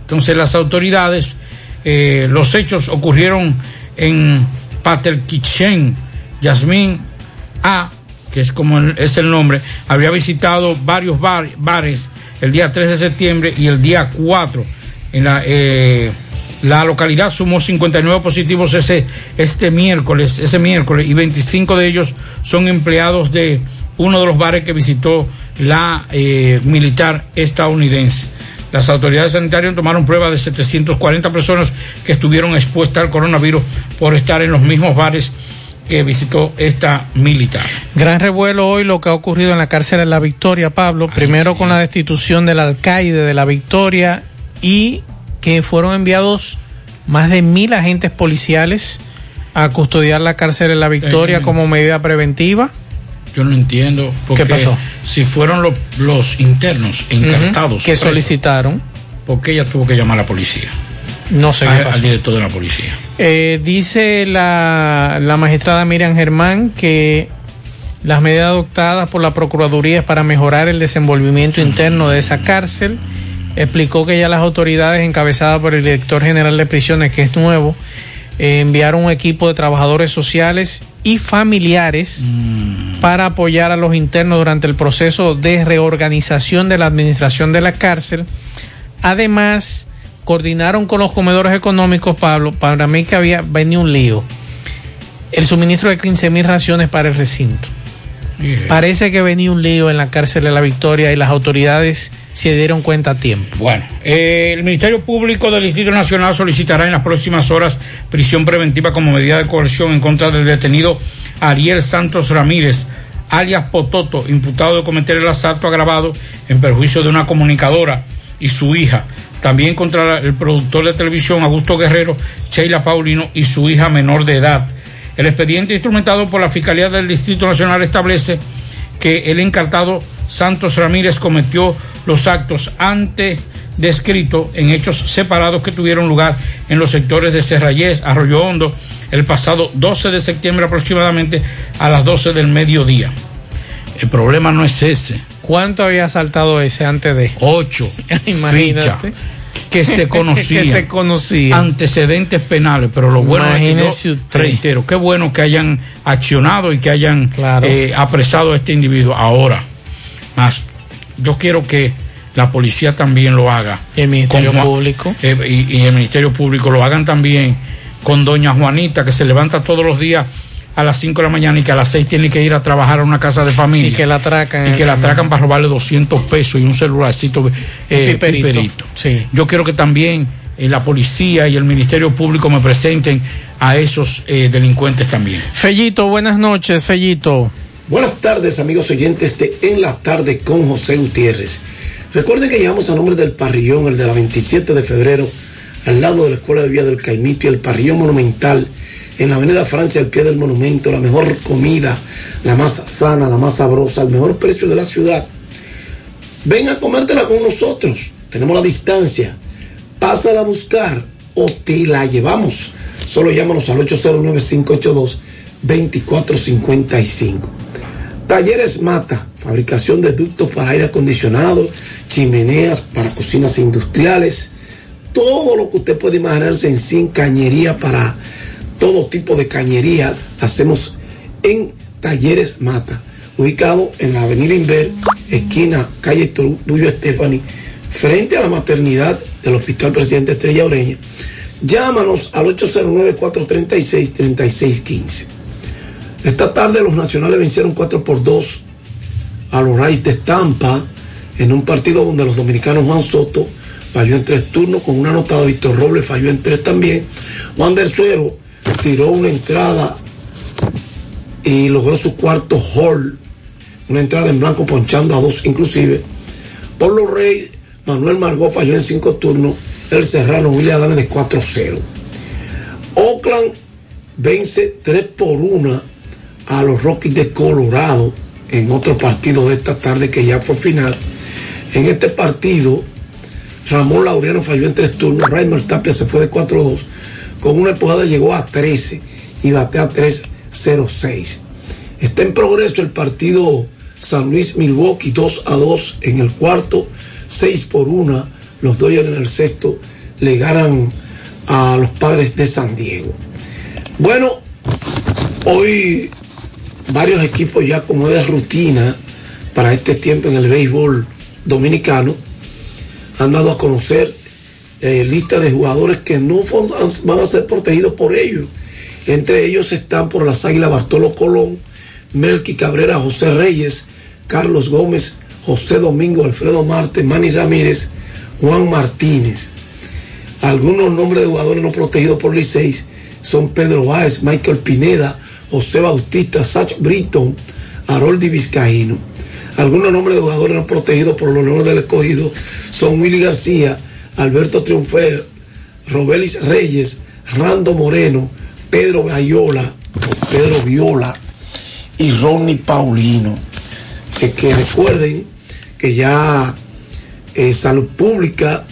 Entonces las autoridades, eh, los hechos ocurrieron en Paterkichen. Yasmín A, que es como es el nombre, había visitado varios bar- bares el día 3 de septiembre y el día 4 en la... eh, la localidad sumó 59 positivos ese, este miércoles, ese miércoles, y 25 de ellos son empleados de uno de los bares que visitó la eh, militar estadounidense. Las autoridades sanitarias tomaron prueba de 740 personas que estuvieron expuestas al coronavirus por estar en los mismos bares que visitó esta militar. Gran revuelo hoy lo que ha ocurrido en la cárcel de La Victoria, Pablo. Primero con la destitución del alcaide de La Victoria y que fueron enviados más de mil agentes policiales a custodiar la cárcel de La Victoria Eh, como medida preventiva. Yo no entiendo ¿Qué pasó? Si fueron los, los internos encartados que presos, solicitaron. ¿por qué ella tuvo que llamar a la policía? No sé qué pasó. Al director de la policía. Eh, dice la, la magistrada Miriam Germán que las medidas adoptadas por la Procuraduría es para mejorar el desenvolvimiento interno de esa cárcel. Explicó que ya las autoridades encabezadas por el director general de prisiones, que es nuevo, eh, enviaron un equipo de trabajadores sociales y familiares para apoyar a los internos durante el proceso de reorganización de la administración de la cárcel. Además, coordinaron con los comedores económicos, Pablo, para mí que había venido un lío. El suministro de 15 mil raciones para el recinto. Parece que venía un lío en la cárcel de la Victoria y las autoridades se dieron cuenta a tiempo. Bueno, eh, el Ministerio Público del Distrito Nacional solicitará en las próximas horas prisión preventiva como medida de coerción en contra del detenido Ariel Santos Ramírez, alias Pototo, imputado de cometer el asalto agravado en perjuicio de una comunicadora y su hija. También contra el productor de televisión Augusto Guerrero, Sheila Paulino y su hija menor de edad. El expediente instrumentado por la Fiscalía del Distrito Nacional establece que el encartado Santos Ramírez cometió los actos antes descritos en hechos separados que tuvieron lugar en los sectores de Serrayés, Arroyo Hondo, el pasado 12 de septiembre aproximadamente a las 12 del mediodía. El problema no es ese. ¿Cuánto había saltado ese antes de? Ocho. [LAUGHS] Imagínate. Ficha. que se [LAUGHS] conocían. Que se conocían. Antecedentes penales, pero lo bueno es Imagínese que yo reitero, qué bueno que hayan accionado y que hayan eh, apresado a este individuo. Ahora, más, yo quiero que la policía también lo haga. El Ministerio Público. eh, y, y el Ministerio Público lo hagan también con doña Juanita, que se levanta todos los días a las 5 de la mañana y que a las 6 tiene que ir a trabajar a una casa de familia. Y que la atracan. Y que la atracan para robarle 200 pesos y un celularcito eh, piperito. piperito. Sí. Yo quiero que también eh, la policía y el Ministerio Público me presenten a esos eh, delincuentes también. Fellito, buenas noches, Fellito. Buenas tardes, amigos oyentes de En la Tarde con José Gutiérrez. Recuerden que llegamos a nombre del parrillón, el de la 27 de febrero, al lado de la Escuela de Vía del Caimito y el parrillón monumental en la Avenida Francia, al pie del monumento, la mejor comida, la más sana, la más sabrosa, el mejor precio de la ciudad. Ven a comértela con nosotros. Tenemos la distancia. Pásala a buscar o te la llevamos. Solo llámanos al 809-582-2455. Talleres Mata, fabricación de ductos para aire acondicionado, chimeneas para cocinas industriales, todo lo que usted puede imaginarse en sin cañería para todo tipo de cañería, hacemos en Talleres Mata, ubicado en la avenida Inver, esquina calle Tulio Estefani, frente a la maternidad del Hospital Presidente Estrella Oreña. Llámanos al 809-436-3615. Esta tarde los nacionales vencieron 4 por 2 a los Rays de Estampa en un partido donde los dominicanos Juan Soto falló en tres turnos con una anotada, Víctor Robles falló en tres también. Juan del Suero tiró una entrada y logró su cuarto hall, una entrada en blanco ponchando a dos inclusive. Por los Reyes, Manuel Margot falló en cinco turnos, el Serrano William Adame de 4-0. Oakland vence 3 por 1 a los Rockies de Colorado en otro partido de esta tarde que ya fue final. En este partido, Ramón Laureano falló en tres turnos, Raimel Tapia se fue de 4-2, con una empujada llegó a 13 y batea 3-0-6. Está en progreso el partido San Luis Milwaukee 2 a 2 en el cuarto, 6 por 1. Los Dodgers en el sexto le ganan a los padres de San Diego. Bueno, hoy varios equipos ya como de rutina para este tiempo en el béisbol dominicano han dado a conocer eh, lista de jugadores que no van a ser protegidos por ellos. Entre ellos están por las Águilas Bartolo Colón, Melqui Cabrera, José Reyes, Carlos Gómez, José Domingo, Alfredo Marte, Manny Ramírez, Juan Martínez. Algunos nombres de jugadores no protegidos por Liceis son Pedro Báez, Michael Pineda, José Bautista, Sach Britton, Haroldi Vizcaíno. Algunos nombres de jugadores no protegidos por los nombres del escogido son Willy García, Alberto Triunfer, Robelis Reyes, Rando Moreno, Pedro Gayola, Pedro Viola y Ronnie Paulino. Así que recuerden que ya eh, Salud Pública,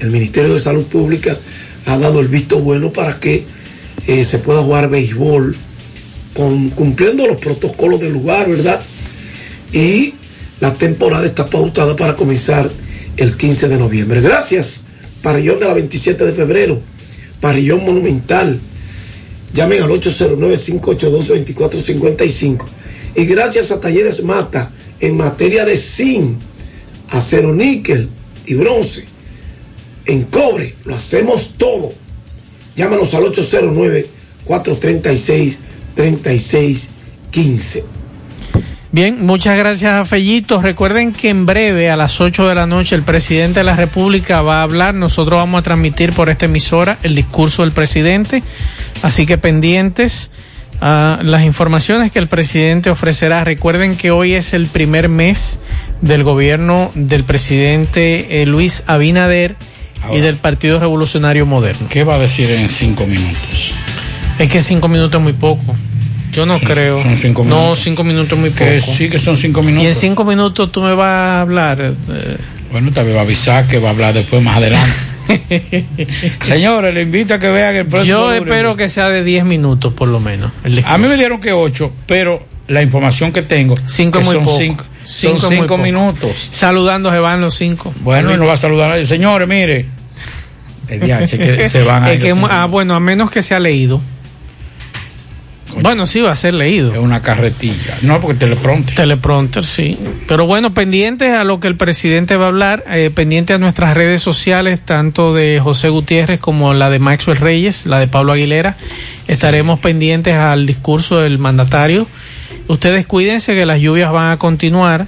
el Ministerio de Salud Pública ha dado el visto bueno para que eh, se pueda jugar béisbol cumpliendo los protocolos del lugar, ¿verdad? Y la temporada está pautada para comenzar el 15 de noviembre. Gracias, Parrillón de la 27 de febrero, Parrillón Monumental. Llamen al 809-582-2455. Y gracias a Talleres Mata en materia de zinc, acero níquel y bronce. En cobre lo hacemos todo. Llámanos al 809-436-3615. Bien, muchas gracias a Fellito. Recuerden que en breve, a las 8 de la noche, el presidente de la República va a hablar. Nosotros vamos a transmitir por esta emisora el discurso del presidente. Así que pendientes a las informaciones que el presidente ofrecerá. Recuerden que hoy es el primer mes del gobierno del presidente eh, Luis Abinader y del Partido Revolucionario Moderno. ¿Qué va a decir en cinco minutos? Es que cinco minutos es muy poco. Yo no Son- creo. son cinco No, minutos. cinco minutos muy poco. Que sí que son cinco minutos. Y en cinco minutos tú me vas a hablar. eh, Bueno, te va a avisar que va a hablar después más adelante. [LAUGHS] Señores, le invito a que vean el próximo. Yo espero que sea de 10 minutos por lo menos. A mí me dieron que ocho, pero la información que tengo Cinco que es muy son poco. cinco, Cinco son minutos. Saludando se van los cinco. Bueno, y no va a saludar a nadie. Señores, mire, El DH, que se van a [LAUGHS] Es que, ir- ah, bueno, a menos que sea leído. Bueno, sí, va a ser leído. Es una carretilla. No, porque teleprompter. Teleprompter, sí. Pero bueno, pendientes a lo que el presidente va a hablar, eh, pendiente a nuestras redes sociales, tanto de José Gutiérrez como la de Maxwell Reyes, la de Pablo Aguilera. Estaremos pendientes al discurso del mandatario. Ustedes cuídense que las lluvias van a continuar.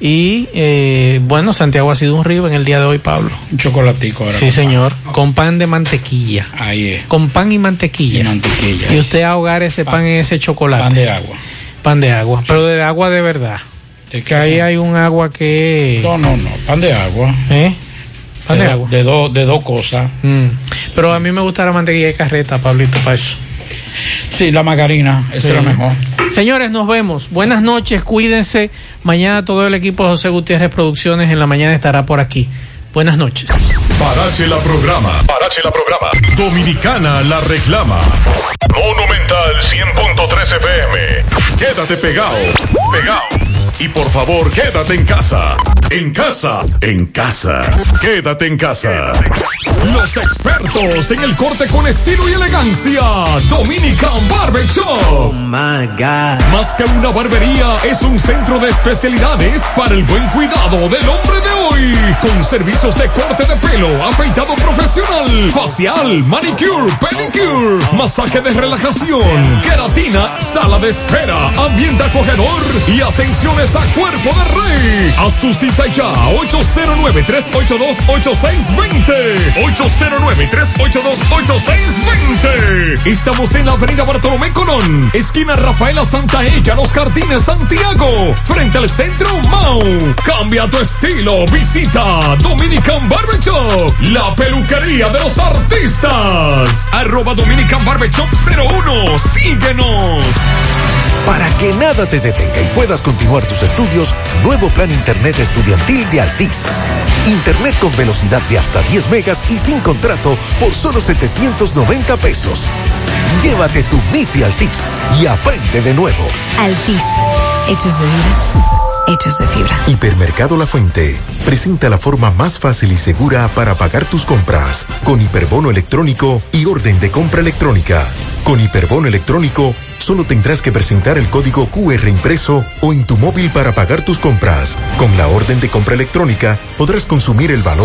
Y eh, bueno, Santiago ha sido un río en el día de hoy, Pablo. Un chocolatico ahora. Sí, señor. Con pan de mantequilla. Ahí es. Con pan y mantequilla. Y mantequilla. Y usted ahogar ese pan en ese chocolate. Pan de agua. Pan de agua. Pero de agua de verdad. que ahí hay un agua que. No, no, no. Pan de agua. ¿Eh? Pan de, de, agua. De dos de dos cosas. Mm. Pero a mí me gusta la mantequilla de carreta, Pablito, para eso. Sí, la margarina, esa es la mejor. Señores, nos vemos. Buenas noches, cuídense. Mañana todo el equipo de José Gutiérrez Producciones en la mañana estará por aquí. Buenas noches. Parache la programa. Parache la programa. Dominicana la reclama. Monumental 100.13 FM. Quédate pegado. Pegado. Y por favor, quédate en casa. En casa. En casa. Quédate en casa. Los expertos en el corte con estilo y elegancia. Dominican Barber Shop. Más que una barbería, es un centro de especialidades para el buen cuidado del hombre de hoy. Con servicios de corte de pelo, afeitado profesional, facial, manicure, pedicure, masaje de relajación, queratina, sala de espera, ambiente acogedor y a cuerpo de rey. Haz tu cita ya, 809-382-8620. 809-382-8620. Estamos en la avenida Bartolomé Colón, esquina Rafaela Santa Ella, Los Jardines, Santiago, frente al centro Mau. Cambia tu estilo, visita Dominican Barber Shop, la peluquería de los artistas. Arroba Dominican Barber Shop 01, síguenos. Para que nada te detenga y puedas continuar tus estudios, nuevo plan Internet estudiantil de Altis. Internet con velocidad de hasta 10 megas y sin contrato por solo 790 pesos. Llévate tu MIFI Altis y aprende de nuevo. Altis, hechos de vida, hechos de fibra. Hipermercado La Fuente presenta la forma más fácil y segura para pagar tus compras con hiperbono electrónico y orden de compra electrónica. Con hiperbono electrónico solo tendrás que presentar el código QR impreso o en tu móvil para pagar tus compras. Con la orden de compra electrónica podrás consumir el valor